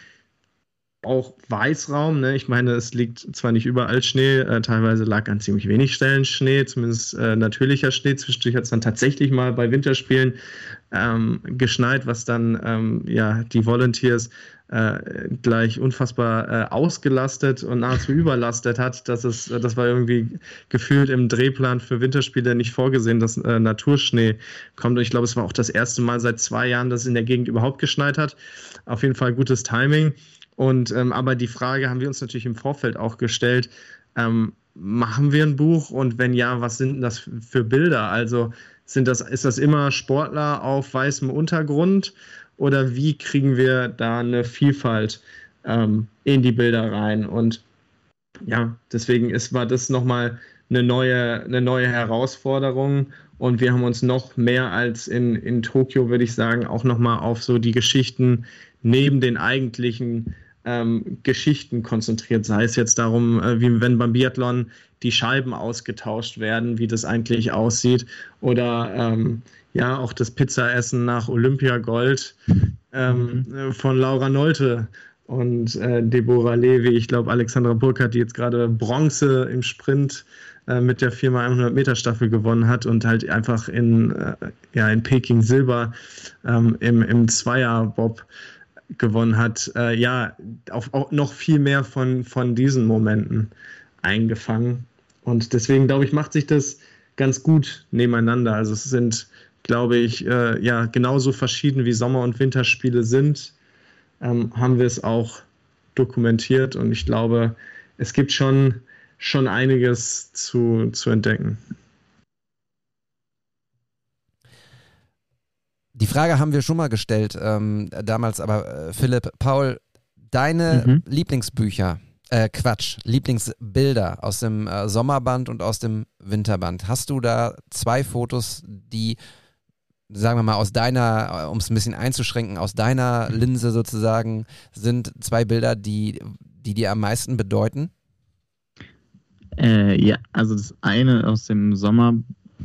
auch Weißraum. Ne? Ich meine, es liegt zwar nicht überall Schnee, äh, teilweise lag an ziemlich wenig Stellen Schnee, zumindest äh, natürlicher Schnee. Zwischendurch hat es dann tatsächlich mal bei Winterspielen ähm, geschneit, was dann ähm, ja die Volunteers äh, gleich unfassbar äh, ausgelastet und nahezu überlastet hat. Das, ist, das war irgendwie gefühlt im Drehplan für Winterspiele nicht vorgesehen, dass äh, Naturschnee kommt. Und ich glaube, es war auch das erste Mal seit zwei Jahren, dass es in der Gegend überhaupt geschneit hat. Auf jeden Fall gutes Timing. Und ähm, aber die Frage haben wir uns natürlich im Vorfeld auch gestellt. Ähm, machen wir ein Buch und wenn ja, was sind das für Bilder? Also sind das, ist das immer Sportler auf weißem Untergrund oder wie kriegen wir da eine Vielfalt ähm, in die Bilder rein? Und ja, deswegen ist, war das nochmal eine neue, eine neue Herausforderung und wir haben uns noch mehr als in, in Tokio, würde ich sagen, auch nochmal auf so die Geschichten neben den eigentlichen ähm, Geschichten konzentriert, sei es jetzt darum, äh, wie wenn beim Biathlon die Scheiben ausgetauscht werden, wie das eigentlich aussieht, oder ähm, ja, auch das Pizzaessen nach Olympiagold ähm, mhm. von Laura Nolte und äh, Deborah Levi. Ich glaube, Alexandra Burkhardt, die jetzt gerade Bronze im Sprint äh, mit der 4x100 Meter Staffel gewonnen hat und halt einfach in, äh, ja, in Peking Silber ähm, im, im Zweierbob gewonnen hat, äh, ja, auch, auch, noch viel mehr von, von diesen Momenten eingefangen. Und deswegen, glaube ich, macht sich das ganz gut nebeneinander. Also es sind, glaube ich, äh, ja, genauso verschieden wie Sommer- und Winterspiele sind, ähm, haben wir es auch dokumentiert. Und ich glaube, es gibt schon, schon einiges zu, zu entdecken. Die Frage haben wir schon mal gestellt, ähm, damals, aber äh, Philipp, Paul, deine mhm. Lieblingsbücher, äh, Quatsch, Lieblingsbilder aus dem äh, Sommerband und aus dem Winterband. Hast du da zwei Fotos, die, sagen wir mal, aus deiner, um es ein bisschen einzuschränken, aus deiner Linse sozusagen, sind zwei Bilder, die, die dir am meisten bedeuten? Äh, ja, also das eine aus dem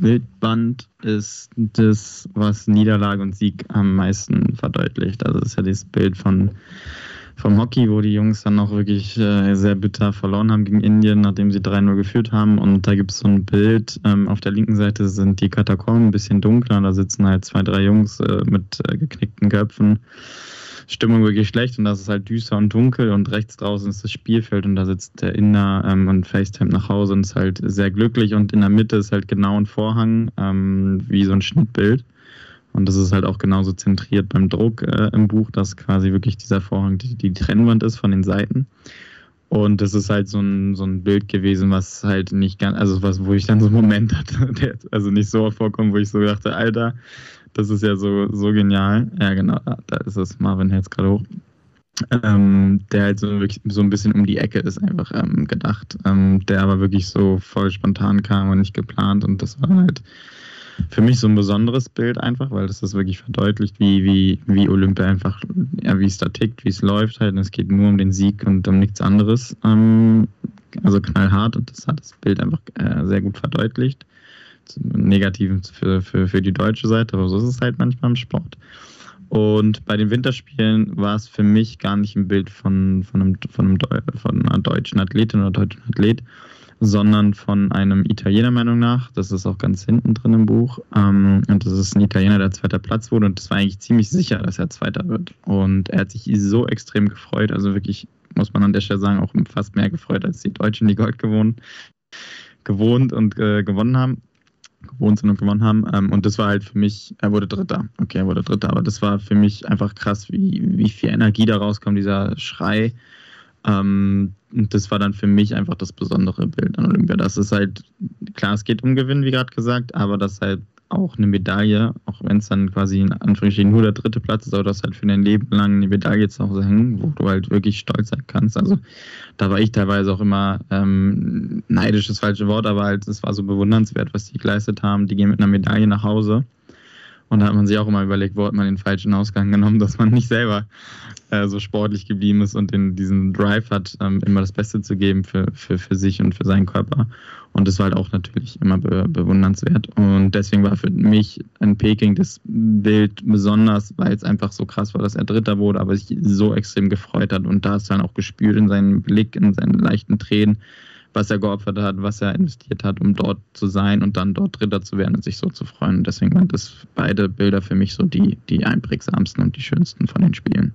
Sommerbildband ist das, was Niederlage und Sieg am meisten verdeutlicht. Also das ist ja dieses Bild von vom Hockey, wo die Jungs dann auch wirklich äh, sehr bitter verloren haben gegen Indien, nachdem sie 3-0 geführt haben. Und da gibt es so ein Bild, ähm, auf der linken Seite sind die Katakomben ein bisschen dunkler, da sitzen halt zwei, drei Jungs äh, mit äh, geknickten Köpfen. Stimmung wirklich schlecht und das ist halt düster und dunkel und rechts draußen ist das Spielfeld und da sitzt der Inder ähm, und FaceTime nach Hause und ist halt sehr glücklich und in der Mitte ist halt genau ein Vorhang, ähm, wie so ein Schnittbild. Und das ist halt auch genauso zentriert beim Druck äh, im Buch, dass quasi wirklich dieser Vorhang die, die Trennwand ist von den Seiten. Und das ist halt so ein, so ein Bild gewesen, was halt nicht ganz, also was, wo ich dann so einen Moment hatte, der also nicht so vorkommt, wo ich so dachte, Alter, das ist ja so, so genial. Ja, genau, da ist es, Marvin hält gerade hoch. Ähm, der halt so, wirklich, so ein bisschen um die Ecke ist, einfach ähm, gedacht. Ähm, der aber wirklich so voll spontan kam und nicht geplant. Und das war halt für mich so ein besonderes Bild einfach, weil das das wirklich verdeutlicht, wie, wie, wie Olympia einfach, ja, wie es da tickt, wie es läuft halt. Und es geht nur um den Sieg und um nichts anderes. Ähm, also knallhart und das hat das Bild einfach äh, sehr gut verdeutlicht. Negativen für, für, für die deutsche Seite, aber so ist es halt manchmal im Sport. Und bei den Winterspielen war es für mich gar nicht ein Bild von, von, einem, von, einem, von einer deutschen Athletin oder deutschen Athlet, sondern von einem Italiener Meinung nach. Das ist auch ganz hinten drin im Buch. Ähm, und das ist ein Italiener, der zweiter Platz wurde. Und das war eigentlich ziemlich sicher, dass er zweiter wird. Und er hat sich so extrem gefreut. Also wirklich, muss man an der Stelle sagen, auch fast mehr gefreut als die Deutschen, die Gold gewonnen, gewohnt und äh, gewonnen haben. Gewohnt sind und gewonnen haben. Ähm, und das war halt für mich, er wurde Dritter. Okay, er wurde Dritter. Aber das war für mich einfach krass, wie, wie viel Energie da rauskommt, dieser Schrei ähm, und das war dann für mich einfach das besondere Bild an Olympia. Das ist halt, klar, es geht um Gewinn, wie gerade gesagt, aber das halt auch eine Medaille, auch wenn es dann quasi in Anführungsstrichen nur der dritte Platz ist, aber das halt für dein Leben lang eine Medaille zu Hause hängen, wo du halt wirklich stolz sein kannst. Also da war ich teilweise auch immer ähm, neidisch, das falsche Wort, aber halt, es war so bewundernswert, was die geleistet haben. Die gehen mit einer Medaille nach Hause. Und da hat man sich auch immer überlegt, wo hat man den falschen Ausgang genommen, dass man nicht selber äh, so sportlich geblieben ist und den, diesen Drive hat, ähm, immer das Beste zu geben für, für, für sich und für seinen Körper. Und das war halt auch natürlich immer be bewundernswert. Und deswegen war für mich in Peking das Bild besonders, weil es einfach so krass war, dass er Dritter wurde, aber sich so extrem gefreut hat. Und da ist dann auch gespürt in seinem Blick, in seinen leichten Tränen, was er geopfert hat, was er investiert hat, um dort zu sein und dann dort Dritter zu werden und sich so zu freuen. Deswegen waren das beide Bilder für mich so die, die einprägsamsten und die schönsten von den Spielen.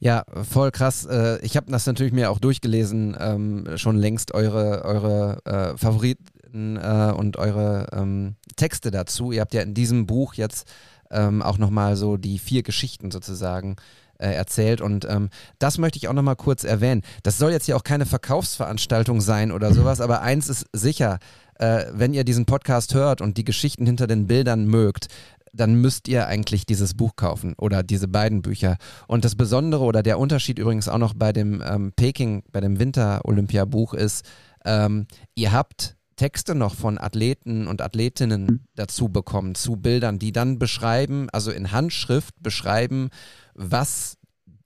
Ja, voll krass. Äh, ich habe das natürlich mir auch durchgelesen, ähm, schon längst eure, eure äh, Favoriten äh, und eure ähm, Texte dazu. Ihr habt ja in diesem Buch jetzt ähm, auch nochmal so die vier Geschichten sozusagen äh, erzählt. Und ähm, das möchte ich auch nochmal kurz erwähnen. Das soll jetzt hier auch keine Verkaufsveranstaltung sein oder sowas, aber eins ist sicher, äh, wenn ihr diesen Podcast hört und die Geschichten hinter den Bildern mögt, dann müsst ihr eigentlich dieses Buch kaufen oder diese beiden Bücher. Und das Besondere oder der Unterschied übrigens auch noch bei dem ähm, Peking, bei dem Winter-Olympia-Buch ist, ähm, ihr habt Texte noch von Athleten und Athletinnen dazu bekommen, zu Bildern, die dann beschreiben, also in Handschrift beschreiben, was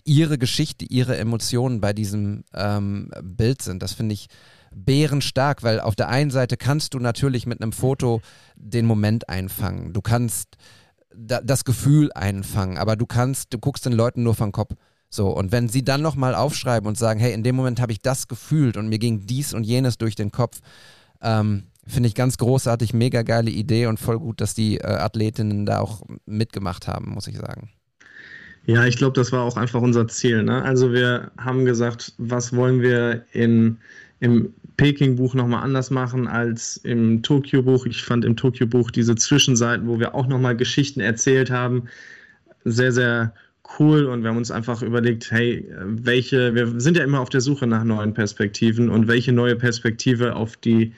ihre Geschichte, ihre Emotionen bei diesem ähm, Bild sind. Das finde ich bärenstark, weil auf der einen Seite kannst du natürlich mit einem Foto den Moment einfangen. Du kannst da, das Gefühl einfangen, aber du kannst, du guckst den Leuten nur vom Kopf. So, und wenn sie dann nochmal aufschreiben und sagen, hey, in dem Moment habe ich das gefühlt und mir ging dies und jenes durch den Kopf, ähm, finde ich ganz großartig, mega geile Idee und voll gut, dass die äh, Athletinnen da auch mitgemacht haben, muss ich sagen. Ja, ich glaube, das war auch einfach unser Ziel. Ne? Also wir haben gesagt, was wollen wir in, im Peking-Buch nochmal anders machen als im Tokio-Buch. Ich fand im Tokio-Buch diese Zwischenseiten, wo wir auch nochmal Geschichten erzählt haben, sehr, sehr cool und wir haben uns einfach überlegt, hey, welche, wir sind ja immer auf der Suche nach neuen Perspektiven und welche neue Perspektive auf die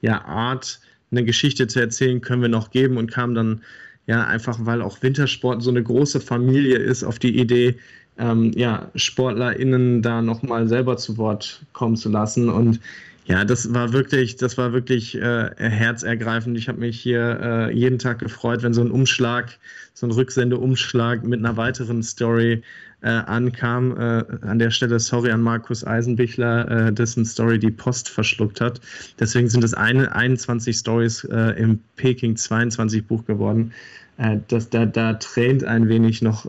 ja, Art, eine Geschichte zu erzählen, können wir noch geben und kam dann ja einfach, weil auch Wintersport so eine große Familie ist, auf die Idee, ähm, ja, SportlerInnen da nochmal selber zu Wort kommen zu lassen. Und ja, das war wirklich, das war wirklich äh, herzergreifend. Ich habe mich hier äh, jeden Tag gefreut, wenn so ein Umschlag, so ein Rücksendeumschlag mit einer weiteren Story äh, ankam. Äh, an der Stelle sorry an Markus Eisenbichler, äh, dessen Story die Post verschluckt hat. Deswegen sind es eine, 21 Stories äh, im Peking 22 Buch geworden. Das, da, da tränt ein wenig noch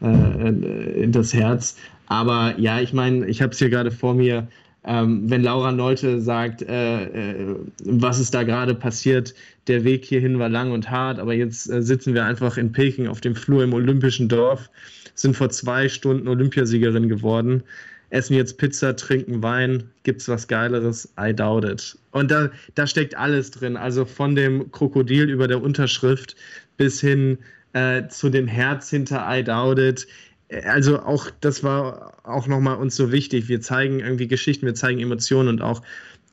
in das Herz. Aber ja, ich meine, ich habe es hier gerade vor mir. Ähm, wenn Laura Nolte sagt, äh, äh, was ist da gerade passiert, der Weg hierhin war lang und hart, aber jetzt äh, sitzen wir einfach in Peking auf dem Flur im Olympischen Dorf, sind vor zwei Stunden Olympiasiegerin geworden, essen jetzt Pizza, trinken Wein, gibt's was Geileres? I doubt it. Und da, da steckt alles drin, also von dem Krokodil über der Unterschrift bis hin äh, zu dem Herz hinter I Doubt It. Also auch, das war auch nochmal uns so wichtig. Wir zeigen irgendwie Geschichten, wir zeigen Emotionen und auch,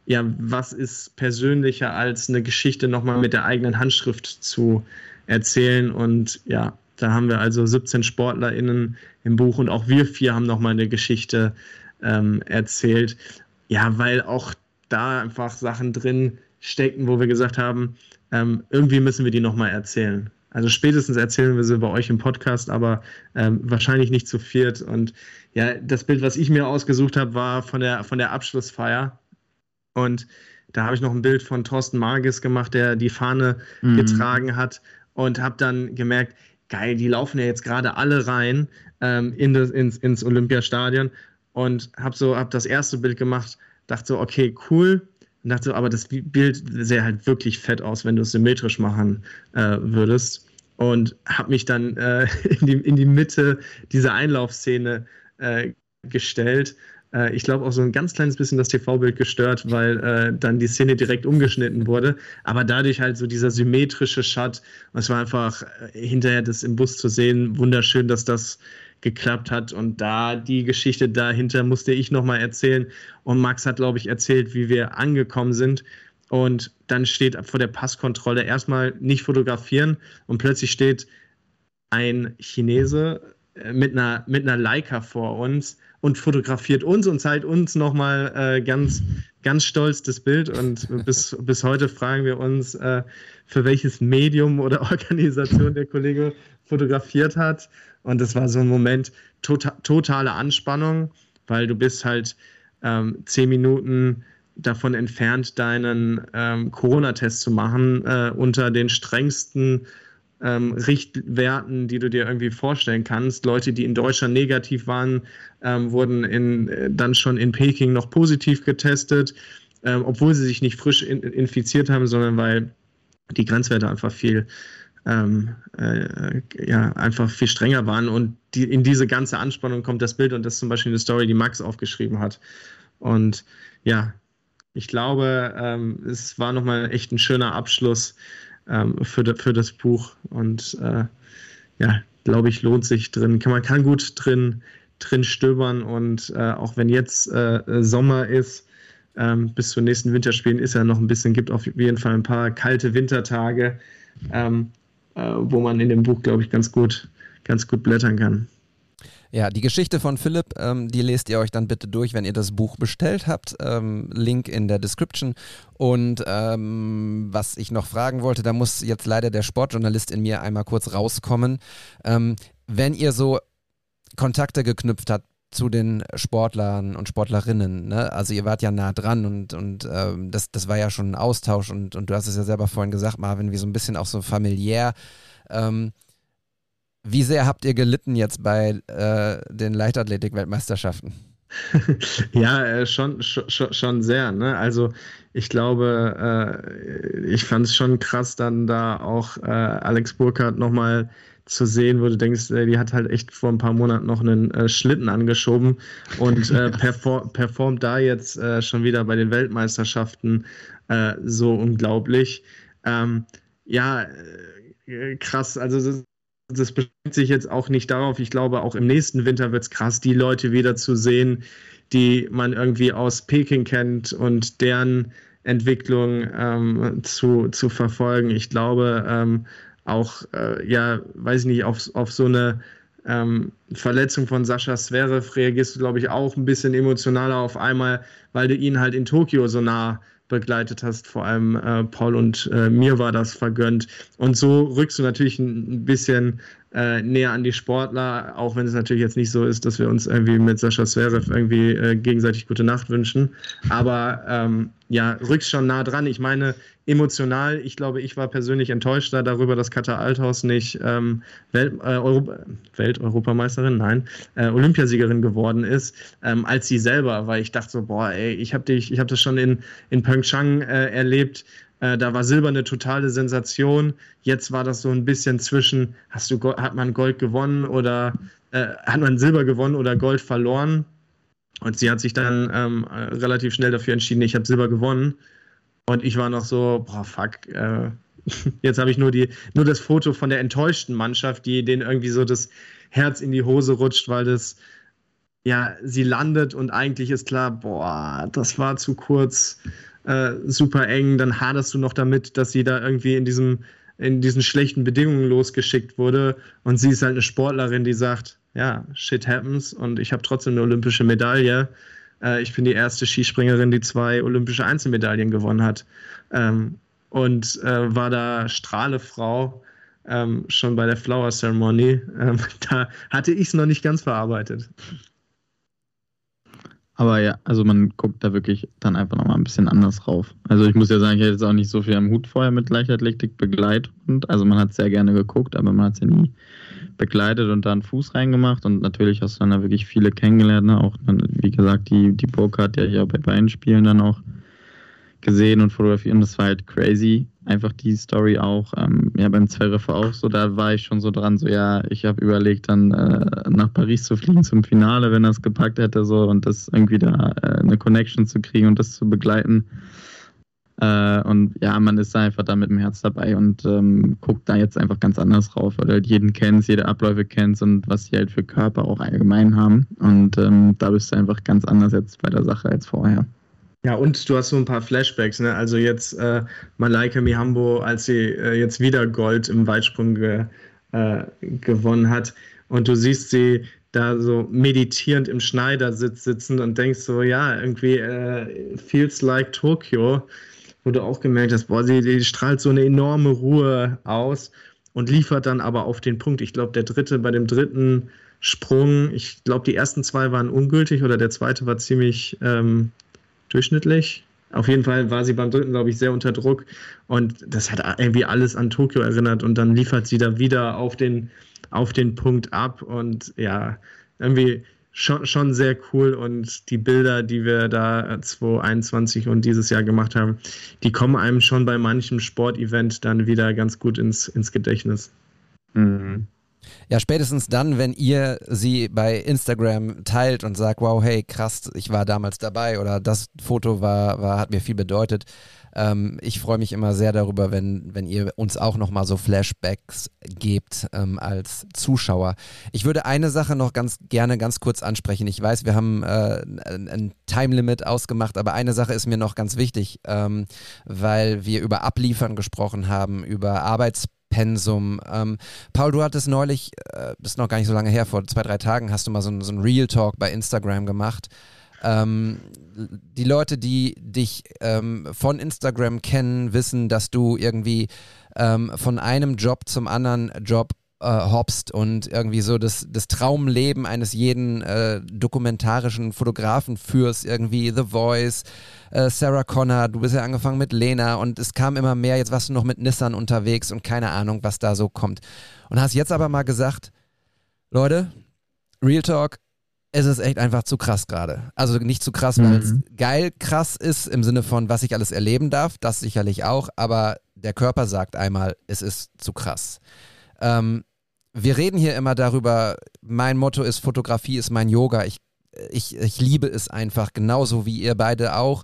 ja, was ist persönlicher als eine Geschichte nochmal mit der eigenen Handschrift zu erzählen. Und ja, da haben wir also 17 SportlerInnen im Buch und auch wir vier haben nochmal eine Geschichte ähm, erzählt. Ja, weil auch da einfach Sachen drin stecken, wo wir gesagt haben, ähm, irgendwie müssen wir die nochmal erzählen. Also spätestens erzählen wir sie bei euch im Podcast, aber ähm, wahrscheinlich nicht zu viert. Und ja, das Bild, was ich mir ausgesucht habe, war von der, von der Abschlussfeier. Und da habe ich noch ein Bild von Thorsten Margis gemacht, der die Fahne mhm. getragen hat. Und habe dann gemerkt, geil, die laufen ja jetzt gerade alle rein ähm, in das, ins, ins Olympiastadion. Und habe so, habe das erste Bild gemacht, dachte so, okay, cool und dachte so, aber das Bild sähe halt wirklich fett aus, wenn du es symmetrisch machen äh, würdest. Und habe mich dann äh, in, die, in die Mitte dieser Einlaufszene äh, gestellt. Äh, ich glaube auch so ein ganz kleines bisschen das TV-Bild gestört, weil äh, dann die Szene direkt umgeschnitten wurde. Aber dadurch halt so dieser symmetrische Shot. Es war einfach äh, hinterher das im Bus zu sehen, wunderschön, dass das geklappt hat. Und da die Geschichte dahinter musste ich nochmal erzählen. Und Max hat, glaube ich, erzählt, wie wir angekommen sind. Und dann steht vor der Passkontrolle erstmal nicht fotografieren und plötzlich steht ein Chinese äh, mit einer, mit einer Leica vor uns und fotografiert uns und zeigt uns nochmal äh, ganz, ganz stolz das Bild. Und bis, bis heute fragen wir uns, äh, für welches Medium oder Organisation der Kollege fotografiert hat. Und das war so ein Moment tota totale Anspannung, weil du bist halt ähm, zehn Minuten davon entfernt, deinen ähm, Corona-Test zu machen, äh, unter den strengsten ähm, Richtwerten, die du dir irgendwie vorstellen kannst. Leute, die in Deutschland negativ waren, ähm, wurden in, äh, dann schon in Peking noch positiv getestet, ähm, obwohl sie sich nicht frisch in, infiziert haben, sondern weil die Grenzwerte einfach viel ähm, äh, ja, einfach viel strenger waren. Und die, in diese ganze Anspannung kommt das Bild und das ist zum Beispiel eine Story, die Max aufgeschrieben hat. Und ja, ich glaube, ähm, es war nochmal echt ein schöner Abschluss ähm, für, de, für das Buch. Und äh, ja, glaube ich, lohnt sich drin. Kann, man kann gut drin, drin stöbern und äh, auch wenn jetzt äh, Sommer ist, ähm, bis zu nächsten Winterspielen ist ja noch ein bisschen, gibt auf jeden Fall ein paar kalte Wintertage. Ähm, äh, wo man in dem Buch, glaube ich, ganz gut, ganz gut blättern kann. Ja, die Geschichte von Philipp, ähm, die lest ihr euch dann bitte durch, wenn ihr das Buch bestellt habt. Ähm, Link in der Description. Und ähm, was ich noch fragen wollte, da muss jetzt leider der Sportjournalist in mir einmal kurz rauskommen. Ähm, wenn ihr so Kontakte geknüpft habt zu den Sportlern und Sportlerinnen. Ne? Also ihr wart ja nah dran und, und ähm, das, das war ja schon ein Austausch und, und du hast es ja selber vorhin gesagt, Marvin, wie so ein bisschen auch so familiär. Ähm, wie sehr habt ihr gelitten jetzt bei äh, den Leichtathletik-Weltmeisterschaften? ja, äh, schon, schon, schon sehr. Ne? Also ich glaube, äh, ich fand es schon krass, dann da auch äh, Alex Burkhardt nochmal zu sehen, wo du denkst, die hat halt echt vor ein paar Monaten noch einen äh, Schlitten angeschoben und äh, perform performt da jetzt äh, schon wieder bei den Weltmeisterschaften äh, so unglaublich. Ähm, ja, äh, krass. Also das, das beschränkt sich jetzt auch nicht darauf. Ich glaube, auch im nächsten Winter wird es krass, die Leute wieder zu sehen, die man irgendwie aus Peking kennt und deren Entwicklung ähm, zu, zu verfolgen. Ich glaube, ähm, auch, äh, ja, weiß ich nicht, auf, auf so eine ähm, Verletzung von Sascha Zverev reagierst du, glaube ich, auch ein bisschen emotionaler auf einmal, weil du ihn halt in Tokio so nah begleitet hast. Vor allem äh, Paul und äh, mir war das vergönnt. Und so rückst du natürlich ein bisschen äh, näher an die Sportler, auch wenn es natürlich jetzt nicht so ist, dass wir uns irgendwie mit Sascha Zverev irgendwie äh, gegenseitig gute Nacht wünschen. Aber ähm, ja, rückst schon nah dran. Ich meine, emotional, ich glaube, ich war persönlich enttäuschter darüber, dass Katar Althaus nicht ähm, Welt, äh, Europa, Welteuropameisterin, nein, äh, Olympiasiegerin geworden ist, ähm, als sie selber, weil ich dachte so, boah, ey, ich habe dich, ich habe das schon in, in Pyeongchang äh, erlebt, äh, da war Silber eine totale Sensation. Jetzt war das so ein bisschen zwischen, hast du, hat man Gold gewonnen oder äh, hat man Silber gewonnen oder Gold verloren? Und sie hat sich dann ähm, relativ schnell dafür entschieden, ich habe Silber gewonnen. Und ich war noch so, boah, fuck, äh, jetzt habe ich nur, die, nur das Foto von der enttäuschten Mannschaft, die denen irgendwie so das Herz in die Hose rutscht, weil das, ja, sie landet und eigentlich ist klar, boah, das war zu kurz äh, super eng, dann haderst du noch damit, dass sie da irgendwie in diesem in diesen schlechten Bedingungen losgeschickt wurde und sie ist halt eine Sportlerin, die sagt, ja, shit happens und ich habe trotzdem eine olympische Medaille. Äh, ich bin die erste Skispringerin, die zwei olympische Einzelmedaillen gewonnen hat ähm, und äh, war da Strahlefrau ähm, schon bei der Flower Ceremony. Ähm, da hatte ich es noch nicht ganz verarbeitet. Aber ja, also man guckt da wirklich dann einfach nochmal ein bisschen anders drauf. Also ich muss ja sagen, ich hätte jetzt auch nicht so viel am Hut vorher mit Leichtathletik begleitet. Also man hat sehr gerne geguckt, aber man hat es ja nie begleitet und da einen Fuß reingemacht. Und natürlich hast du dann da wirklich viele kennengelernt. Ne? Auch, wie gesagt, die, die Burkhardt ja hier bei beiden Spielen dann auch gesehen und fotografiert und das war halt crazy. Einfach die Story auch. Ähm, ja, beim Zverev auch so, da war ich schon so dran, so ja, ich habe überlegt, dann äh, nach Paris zu fliegen zum Finale, wenn er es gepackt hätte, so und das irgendwie da äh, eine Connection zu kriegen und das zu begleiten. Äh, und ja, man ist da einfach da mit dem Herz dabei und ähm, guckt da jetzt einfach ganz anders drauf, weil du halt jeden kennst, jede Abläufe kennst und was sie halt für Körper auch allgemein haben. Und ähm, da bist du einfach ganz anders jetzt bei der Sache als vorher. Ja, und du hast so ein paar Flashbacks, ne? Also jetzt äh, Malaika Mihambo, als sie äh, jetzt wieder Gold im Weitsprung ge, äh, gewonnen hat. Und du siehst sie da so meditierend im Schneidersitz sitzen und denkst so, ja, irgendwie äh, feels like Tokyo, wo du auch gemerkt hast, boah, sie, sie strahlt so eine enorme Ruhe aus und liefert dann aber auf den Punkt. Ich glaube, der dritte, bei dem dritten Sprung, ich glaube, die ersten zwei waren ungültig oder der zweite war ziemlich ähm, durchschnittlich. Auf jeden Fall war sie beim dritten, glaube ich, sehr unter Druck. Und das hat irgendwie alles an Tokio erinnert. Und dann liefert sie da wieder auf den, auf den Punkt ab. Und ja, irgendwie schon, schon sehr cool. Und die Bilder, die wir da 2021 und dieses Jahr gemacht haben, die kommen einem schon bei manchem Sportevent dann wieder ganz gut ins, ins Gedächtnis. Mhm. Ja, spätestens dann, wenn ihr sie bei Instagram teilt und sagt, wow, hey, krass, ich war damals dabei oder das Foto war, war hat mir viel bedeutet. Ähm, ich freue mich immer sehr darüber, wenn, wenn ihr uns auch nochmal so Flashbacks gebt ähm, als Zuschauer. Ich würde eine Sache noch ganz gerne ganz kurz ansprechen. Ich weiß, wir haben äh, ein, Time Limit ausgemacht, aber eine Sache ist mir noch ganz wichtig, ähm, weil wir über Abliefern gesprochen haben, über Arbeitsplätze Pensum. Ähm, Paul, du hattest neulich, äh, ist noch gar nicht so lange her, vor zwei, drei Tagen hast du mal so, so einen Real Talk bei Instagram gemacht. Ähm, die Leute, die dich ähm, von Instagram kennen, wissen, dass du irgendwie ähm, von einem Job zum anderen Job äh, hopst und irgendwie so das, das Traumleben eines jeden äh, dokumentarischen Fotografen führst, irgendwie The Voice, äh, Sarah Connor, du bist ja angefangen mit Lena und es kam immer mehr, jetzt warst du noch mit Nissan unterwegs und keine Ahnung, was da so kommt. Und hast jetzt aber mal gesagt, Leute, Real Talk, es ist echt einfach zu krass gerade. Also nicht zu krass, weil es mhm. geil krass ist im Sinne von, was ich alles erleben darf, das sicherlich auch, aber der Körper sagt einmal, es ist zu krass. Ähm, wir reden hier immer darüber, mein Motto ist, Fotografie ist mein Yoga. Ich, ich, ich liebe es einfach, genauso wie ihr beide auch.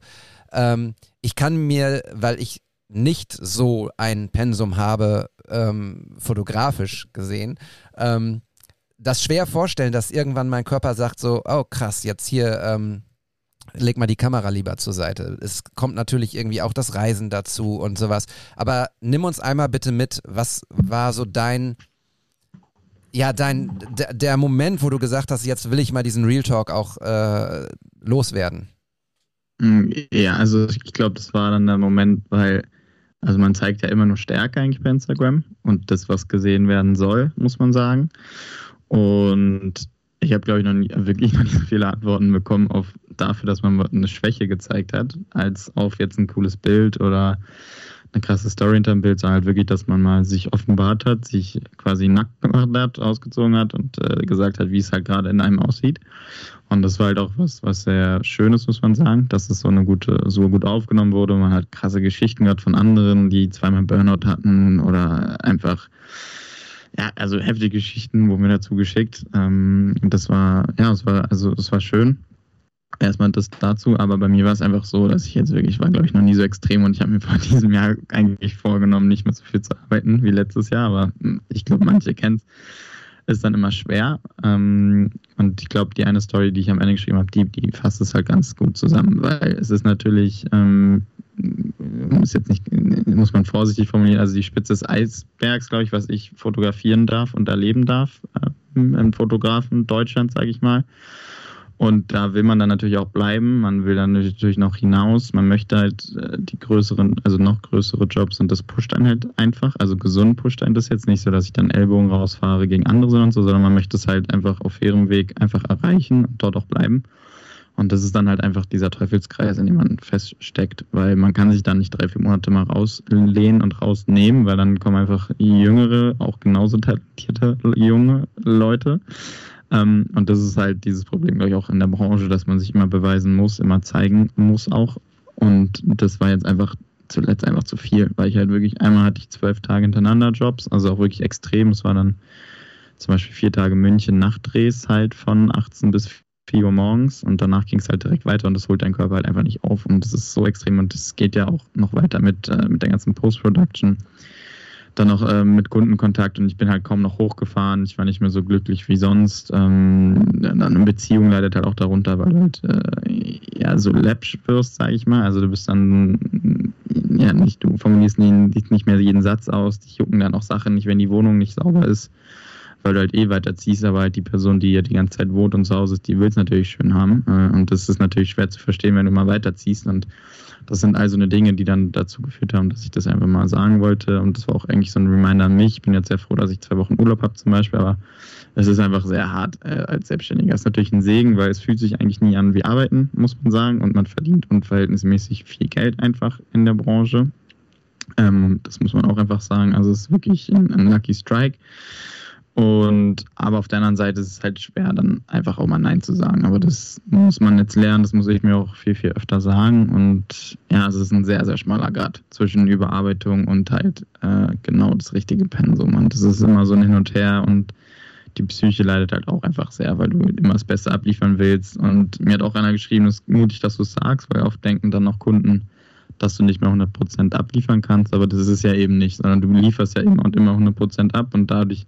Ähm, ich kann mir, weil ich nicht so ein Pensum habe, ähm, fotografisch gesehen, ähm, das schwer vorstellen, dass irgendwann mein Körper sagt so, oh krass, jetzt hier ähm, leg mal die Kamera lieber zur Seite. Es kommt natürlich irgendwie auch das Reisen dazu und sowas. Aber nimm uns einmal bitte mit, was war so dein, ja, dein, der, Moment, wo du gesagt hast, jetzt will ich mal diesen Real Talk auch äh, loswerden? Mm, ja, also ich glaube, das war dann der Moment, weil, also man zeigt ja immer nur Stärke eigentlich bei Instagram und das, was gesehen werden soll, muss man sagen. Und ich habe, glaube ich, noch nie, wirklich noch nicht so viele Antworten bekommen auf dafür, dass man eine Schwäche gezeigt hat, als auf jetzt ein cooles Bild oder eine krasse Story hinter dem Bild, sondern halt wirklich, dass man mal sich offenbart hat, sich quasi nackt gemacht hat, ausgezogen hat und äh, gesagt hat, wie es halt gerade in einem aussieht. Und das war halt auch was, was sehr Schönes, muss man sagen, dass es so eine gute, so gut aufgenommen wurde. Man hat krasse Geschichten gehört von anderen, die zweimal Burnout hatten oder einfach ja, also heftige Geschichten wurden mir dazu geschickt. Ähm, das war, ja, es war, also es war schön. Erstmal das dazu, aber bei mir war es einfach so, dass ich jetzt wirklich war, glaube ich, noch nie so extrem und ich habe mir vor diesem Jahr eigentlich vorgenommen, nicht mehr so viel zu arbeiten wie letztes Jahr, aber hm, ich glaube, manche kennen es ist dann immer schwer. Ähm, und ich glaube, die eine Story, die ich am Ende geschrieben habe, die, die fasst es halt ganz gut zusammen, weil es ist natürlich, ähm, muss jetzt nicht, muss man vorsichtig formulieren, also die Spitze des Eisbergs, glaube ich, was ich fotografieren darf und erleben darf, äh, im Fotografen Deutschland, sage ich mal. Und da will man dann natürlich auch bleiben. Man will dann natürlich noch hinaus. Man möchte halt äh, die größeren, also noch größere Jobs und das pusht dann halt einfach. Also gesund pusht einen das jetzt nicht so, dass ich dann Ellbogen rausfahre gegen andere und so, sondern man möchte es halt einfach auf fairem Weg einfach erreichen und dort auch bleiben. Und das ist dann halt einfach dieser Teufelskreis, in dem man feststeckt, weil man kann sich dann nicht drei, vier Monate mal rauslehnen und rausnehmen, weil dann kommen einfach jüngere, auch genauso talentierte junge Leute ähm, und das ist halt dieses Problem, glaube ich, auch in der Branche, dass man sich immer beweisen muss, immer zeigen muss auch. Und das war jetzt einfach zuletzt einfach zu viel, weil ich halt wirklich, einmal hatte ich zwölf Tage hintereinander Jobs, also auch wirklich extrem. Es war dann zum Beispiel vier Tage München Nachtdrehs halt von 18 bis 4 Uhr morgens und danach ging es halt direkt weiter und das holt dein Körper halt einfach nicht auf und das ist so extrem und das geht ja auch noch weiter mit, äh, mit der ganzen Post-Production dann noch äh, mit Kundenkontakt und ich bin halt kaum noch hochgefahren. Ich war nicht mehr so glücklich wie sonst. Ähm, eine Beziehung leidet halt auch darunter, weil halt äh, ja so läppsch wirst, sag ich mal. Also du bist dann ja nicht, du formulierst nie, nicht mehr jeden Satz aus, dich jucken dann auch Sachen nicht, wenn die Wohnung nicht sauber ist, weil du halt eh weiterziehst, aber halt die Person, die ja die ganze Zeit wohnt und zu Hause ist, die will es natürlich schön haben. Äh, und das ist natürlich schwer zu verstehen, wenn du mal weiterziehst und das sind also eine Dinge, die dann dazu geführt haben, dass ich das einfach mal sagen wollte. Und das war auch eigentlich so ein Reminder an mich. Ich bin jetzt sehr froh, dass ich zwei Wochen Urlaub habe zum Beispiel, aber es ist einfach sehr hart äh, als Selbstständiger. Es ist natürlich ein Segen, weil es fühlt sich eigentlich nie an wie Arbeiten, muss man sagen. Und man verdient unverhältnismäßig viel Geld einfach in der Branche. Ähm, das muss man auch einfach sagen. Also es ist wirklich ein, ein Lucky Strike. Und aber auf der anderen Seite ist es halt schwer, dann einfach auch mal Nein zu sagen. Aber das muss man jetzt lernen, das muss ich mir auch viel, viel öfter sagen. Und ja, es ist ein sehr, sehr schmaler Grad zwischen Überarbeitung und halt äh, genau das richtige Pensum. Und das ist immer so ein Hin und Her und die Psyche leidet halt auch einfach sehr, weil du immer das Beste abliefern willst. Und mir hat auch einer geschrieben, es ist mutig, dass du es sagst, weil oft denken dann noch Kunden, dass du nicht mehr 100% abliefern kannst, aber das ist ja eben nicht, sondern du lieferst ja immer und immer 100% ab und dadurch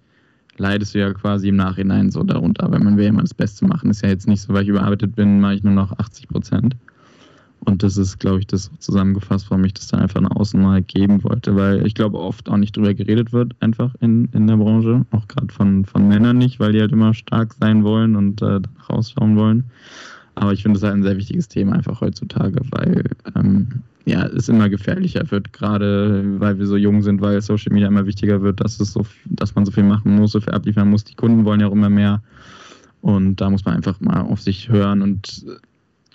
leidest du ja quasi im Nachhinein so darunter, weil man will immer das Beste machen. Ist ja jetzt nicht so, weil ich überarbeitet bin, mache ich nur noch 80 Prozent. Und das ist, glaube ich, das zusammengefasst, warum ich das dann einfach nach außen mal geben wollte, weil ich glaube, oft auch nicht drüber geredet wird, einfach in, in der Branche, auch gerade von, von Männern nicht, weil die halt immer stark sein wollen und äh, rausschauen wollen. Aber ich finde es halt ein sehr wichtiges Thema einfach heutzutage, weil ähm, ja, es immer gefährlicher wird, gerade weil wir so jung sind, weil Social Media immer wichtiger wird, dass es so, dass man so viel machen muss, so viel abliefern muss. Die Kunden wollen ja auch immer mehr. Und da muss man einfach mal auf sich hören. Und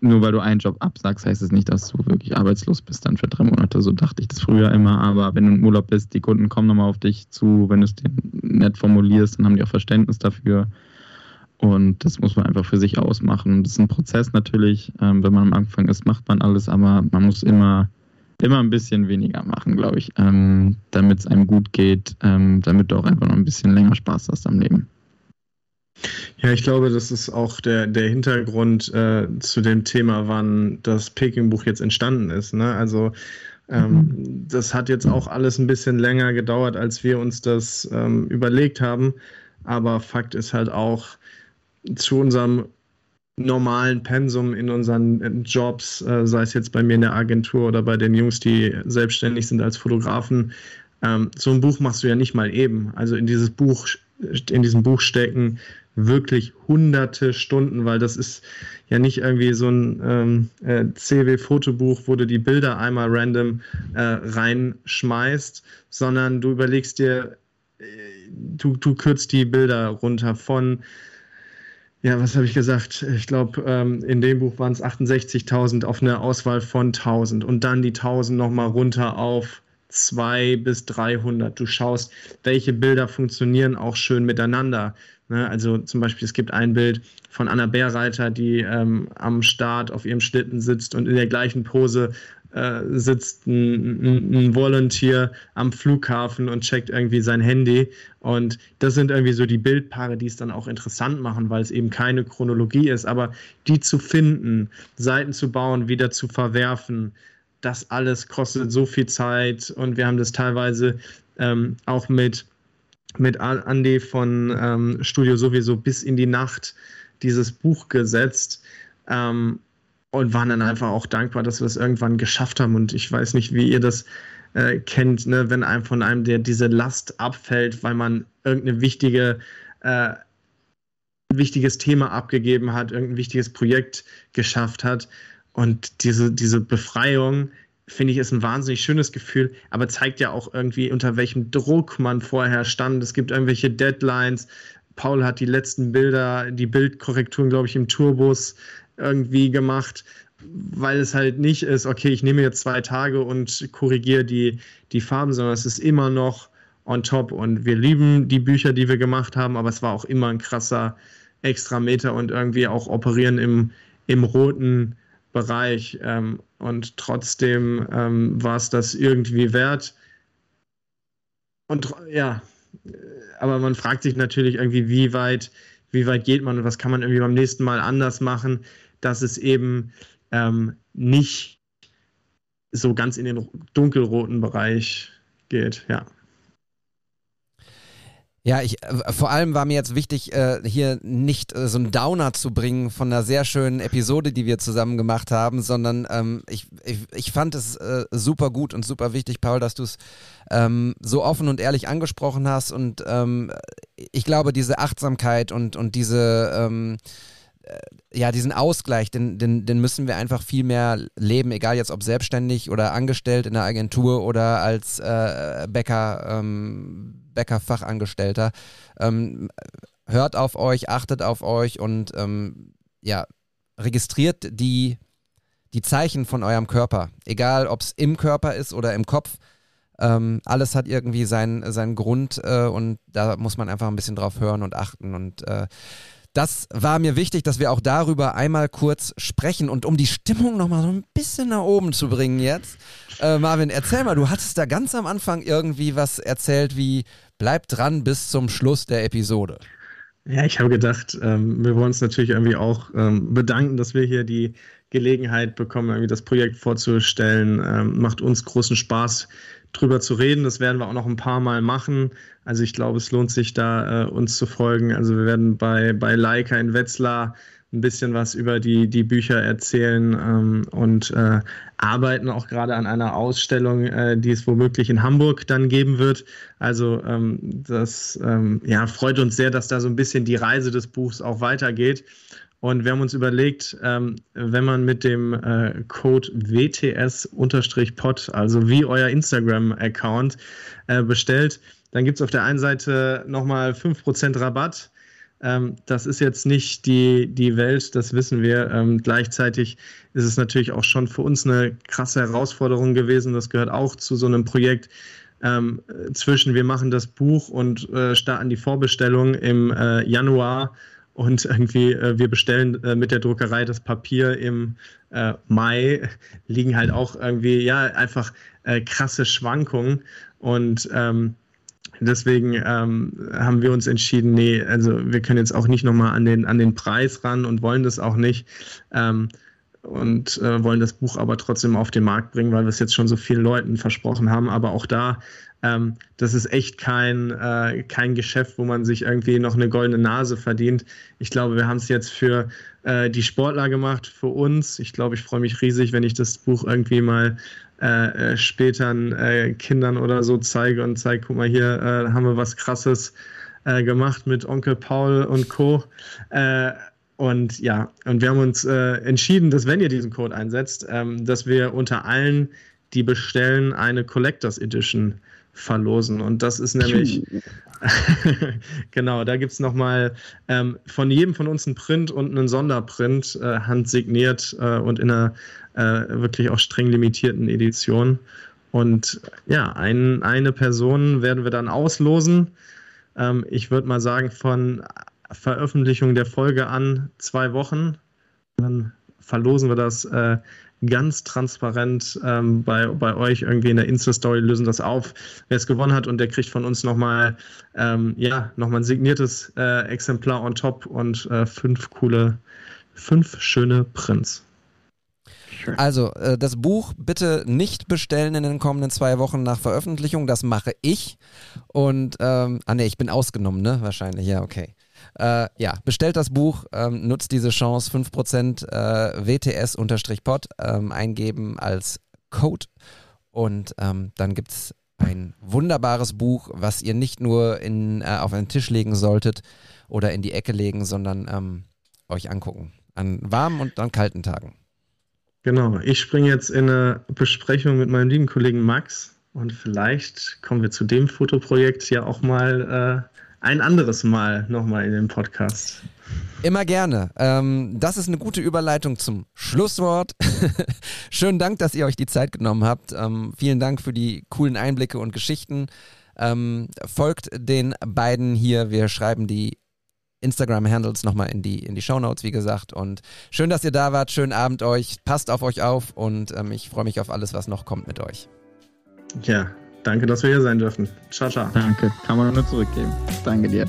nur weil du einen Job absagst, heißt es nicht, dass du wirklich arbeitslos bist dann für drei Monate. So dachte ich das früher immer. Aber wenn du im Urlaub bist, die Kunden kommen nochmal auf dich zu. Wenn du es nett formulierst, dann haben die auch Verständnis dafür. Und das muss man einfach für sich ausmachen. Das ist ein Prozess natürlich. Ähm, wenn man am Anfang ist, macht man alles, aber man muss immer, immer ein bisschen weniger machen, glaube ich, ähm, damit es einem gut geht, ähm, damit du auch einfach noch ein bisschen länger Spaß hast am Leben. Ja, ich glaube, das ist auch der, der Hintergrund äh, zu dem Thema, wann das Peking-Buch jetzt entstanden ist. Ne? Also ähm, mhm. das hat jetzt auch alles ein bisschen länger gedauert, als wir uns das ähm, überlegt haben. Aber Fakt ist halt auch, zu unserem normalen Pensum in unseren Jobs, äh, sei es jetzt bei mir in der Agentur oder bei den Jungs, die selbstständig sind als Fotografen. Ähm, so ein Buch machst du ja nicht mal eben. Also in dieses Buch, in diesem Buch stecken wirklich hunderte Stunden, weil das ist ja nicht irgendwie so ein ähm, äh, CW-Fotobuch, wo du die Bilder einmal random äh, reinschmeißt, sondern du überlegst dir, äh, du, du kürzt die Bilder runter von ja, was habe ich gesagt? Ich glaube, ähm, in dem Buch waren es 68.000 auf eine Auswahl von 1000 und dann die 1000 nochmal runter auf 2 bis 300. Du schaust, welche Bilder funktionieren auch schön miteinander. Ne? Also zum Beispiel, es gibt ein Bild von Anna Bärreiter, die ähm, am Start auf ihrem Schlitten sitzt und in der gleichen Pose äh, sitzt ein, ein, ein Volunteer am Flughafen und checkt irgendwie sein Handy. Und das sind irgendwie so die Bildpaare, die es dann auch interessant machen, weil es eben keine Chronologie ist. Aber die zu finden, Seiten zu bauen, wieder zu verwerfen, das alles kostet so viel Zeit. Und wir haben das teilweise ähm, auch mit, mit Andy von ähm, Studio sowieso bis in die Nacht dieses Buch gesetzt. Ähm, und waren dann einfach auch dankbar, dass wir es irgendwann geschafft haben. Und ich weiß nicht, wie ihr das äh, kennt, ne? wenn einem von einem der diese Last abfällt, weil man irgendeine wichtige äh, wichtiges Thema abgegeben hat, irgendein wichtiges Projekt geschafft hat. Und diese, diese Befreiung, finde ich, ist ein wahnsinnig schönes Gefühl, aber zeigt ja auch irgendwie, unter welchem Druck man vorher stand. Es gibt irgendwelche Deadlines. Paul hat die letzten Bilder, die Bildkorrekturen, glaube ich, im Turbus irgendwie gemacht, weil es halt nicht ist, okay, ich nehme jetzt zwei Tage und korrigiere die, die Farben, sondern es ist immer noch on top. Und wir lieben die Bücher, die wir gemacht haben, aber es war auch immer ein krasser Extrameter und irgendwie auch operieren im, im roten Bereich. Ähm, und trotzdem ähm, war es das irgendwie wert. Und ja, aber man fragt sich natürlich irgendwie, wie weit, wie weit geht man und was kann man irgendwie beim nächsten Mal anders machen dass es eben ähm, nicht so ganz in den dunkelroten Bereich geht, ja. Ja, ich, äh, vor allem war mir jetzt wichtig, äh, hier nicht äh, so einen Downer zu bringen von einer sehr schönen Episode, die wir zusammen gemacht haben, sondern ähm, ich, ich, ich fand es äh, super gut und super wichtig, Paul, dass du es ähm, so offen und ehrlich angesprochen hast und ähm, ich glaube, diese Achtsamkeit und, und diese, ähm, äh, ja, diesen Ausgleich, den, den, den müssen wir einfach viel mehr leben, egal jetzt ob selbstständig oder angestellt in der Agentur oder als äh, Bäcker, ähm, Bäckerfachangestellter. Ähm, hört auf euch, achtet auf euch und ähm, ja, registriert die, die Zeichen von eurem Körper, egal ob es im Körper ist oder im Kopf. Ähm, alles hat irgendwie seinen, seinen Grund äh, und da muss man einfach ein bisschen drauf hören und achten und äh, das war mir wichtig, dass wir auch darüber einmal kurz sprechen und um die Stimmung nochmal so ein bisschen nach oben zu bringen jetzt. Äh, Marvin, erzähl mal, du hattest da ganz am Anfang irgendwie was erzählt wie bleib dran bis zum Schluss der Episode. Ja, ich habe gedacht, ähm, wir wollen uns natürlich irgendwie auch ähm, bedanken, dass wir hier die Gelegenheit bekommen, irgendwie das Projekt vorzustellen. Ähm, macht uns großen Spaß, drüber zu reden. Das werden wir auch noch ein paar Mal machen. Also ich glaube, es lohnt sich da, äh, uns zu folgen. Also wir werden bei, bei Leica in Wetzlar ein bisschen was über die, die Bücher erzählen ähm, und äh, arbeiten auch gerade an einer Ausstellung, äh, die es womöglich in Hamburg dann geben wird. Also ähm, das ähm, ja, freut uns sehr, dass da so ein bisschen die Reise des Buchs auch weitergeht. Und wir haben uns überlegt, ähm, wenn man mit dem äh, Code WTS-Pod, also wie euer Instagram-Account, äh, bestellt, dann gibt es auf der einen Seite nochmal 5% Rabatt. Ähm, das ist jetzt nicht die, die Welt, das wissen wir. Ähm, gleichzeitig ist es natürlich auch schon für uns eine krasse Herausforderung gewesen. Das gehört auch zu so einem Projekt. Ähm, zwischen wir machen das Buch und äh, starten die Vorbestellung im äh, Januar und irgendwie äh, wir bestellen äh, mit der Druckerei das Papier im äh, Mai, liegen halt auch irgendwie, ja, einfach äh, krasse Schwankungen und ähm, deswegen ähm, haben wir uns entschieden, nee, also wir können jetzt auch nicht nochmal an den, an den Preis ran und wollen das auch nicht. Ähm, und äh, wollen das Buch aber trotzdem auf den Markt bringen, weil wir es jetzt schon so vielen Leuten versprochen haben. Aber auch da ähm, das ist echt kein, äh, kein Geschäft, wo man sich irgendwie noch eine goldene Nase verdient. Ich glaube, wir haben es jetzt für äh, die Sportler gemacht für uns. Ich glaube, ich freue mich riesig, wenn ich das Buch irgendwie mal äh, äh später äh, Kindern oder so zeige und zeige, guck mal, hier äh, haben wir was Krasses äh, gemacht mit Onkel Paul und Co. und ja, und wir haben uns entschieden, dass wenn ihr diesen Code einsetzt, ähm, dass wir unter allen, die bestellen, eine Collectors Edition verlosen. Und das ist nämlich, genau, da gibt es nochmal ähm, von jedem von uns einen Print und einen Sonderprint, äh, handsigniert äh, und in einer äh, wirklich auch streng limitierten Edition. Und ja, ein, eine Person werden wir dann auslosen. Ähm, ich würde mal sagen, von Veröffentlichung der Folge an zwei Wochen. Dann verlosen wir das äh, ganz transparent ähm, bei, bei euch irgendwie in der Insta-Story, lösen das auf, wer es gewonnen hat und der kriegt von uns nochmal ähm, ja, noch ein signiertes äh, Exemplar on top und äh, fünf coole, fünf schöne Prints. Also, äh, das Buch bitte nicht bestellen in den kommenden zwei Wochen nach Veröffentlichung. Das mache ich. Und, ähm, ah ne, ich bin ausgenommen, ne? Wahrscheinlich, ja, okay. Äh, ja, bestellt das Buch, ähm, nutzt diese Chance, 5% äh, WTS-Pod ähm, eingeben als Code und ähm, dann gibt es ein wunderbares Buch, was ihr nicht nur in, äh, auf einen Tisch legen solltet oder in die Ecke legen, sondern ähm, euch angucken. An warmen und an kalten Tagen. Genau, ich springe jetzt in eine Besprechung mit meinem lieben Kollegen Max und vielleicht kommen wir zu dem Fotoprojekt ja auch mal äh, ein anderes Mal nochmal in den Podcast. Immer gerne. Ähm, das ist eine gute Überleitung zum Schlusswort. Schönen Dank, dass ihr euch die Zeit genommen habt. Ähm, vielen Dank für die coolen Einblicke und Geschichten. Ähm, folgt den beiden hier. Wir schreiben die Instagram-Handles nochmal in die, in die Shownotes, wie gesagt. Und schön, dass ihr da wart. Schönen Abend euch. Passt auf euch auf und ähm, ich freue mich auf alles, was noch kommt mit euch. Ja, Danke, dass wir hier sein dürfen. Ciao, ciao. Danke, kann man nur zurückgeben. Danke dir.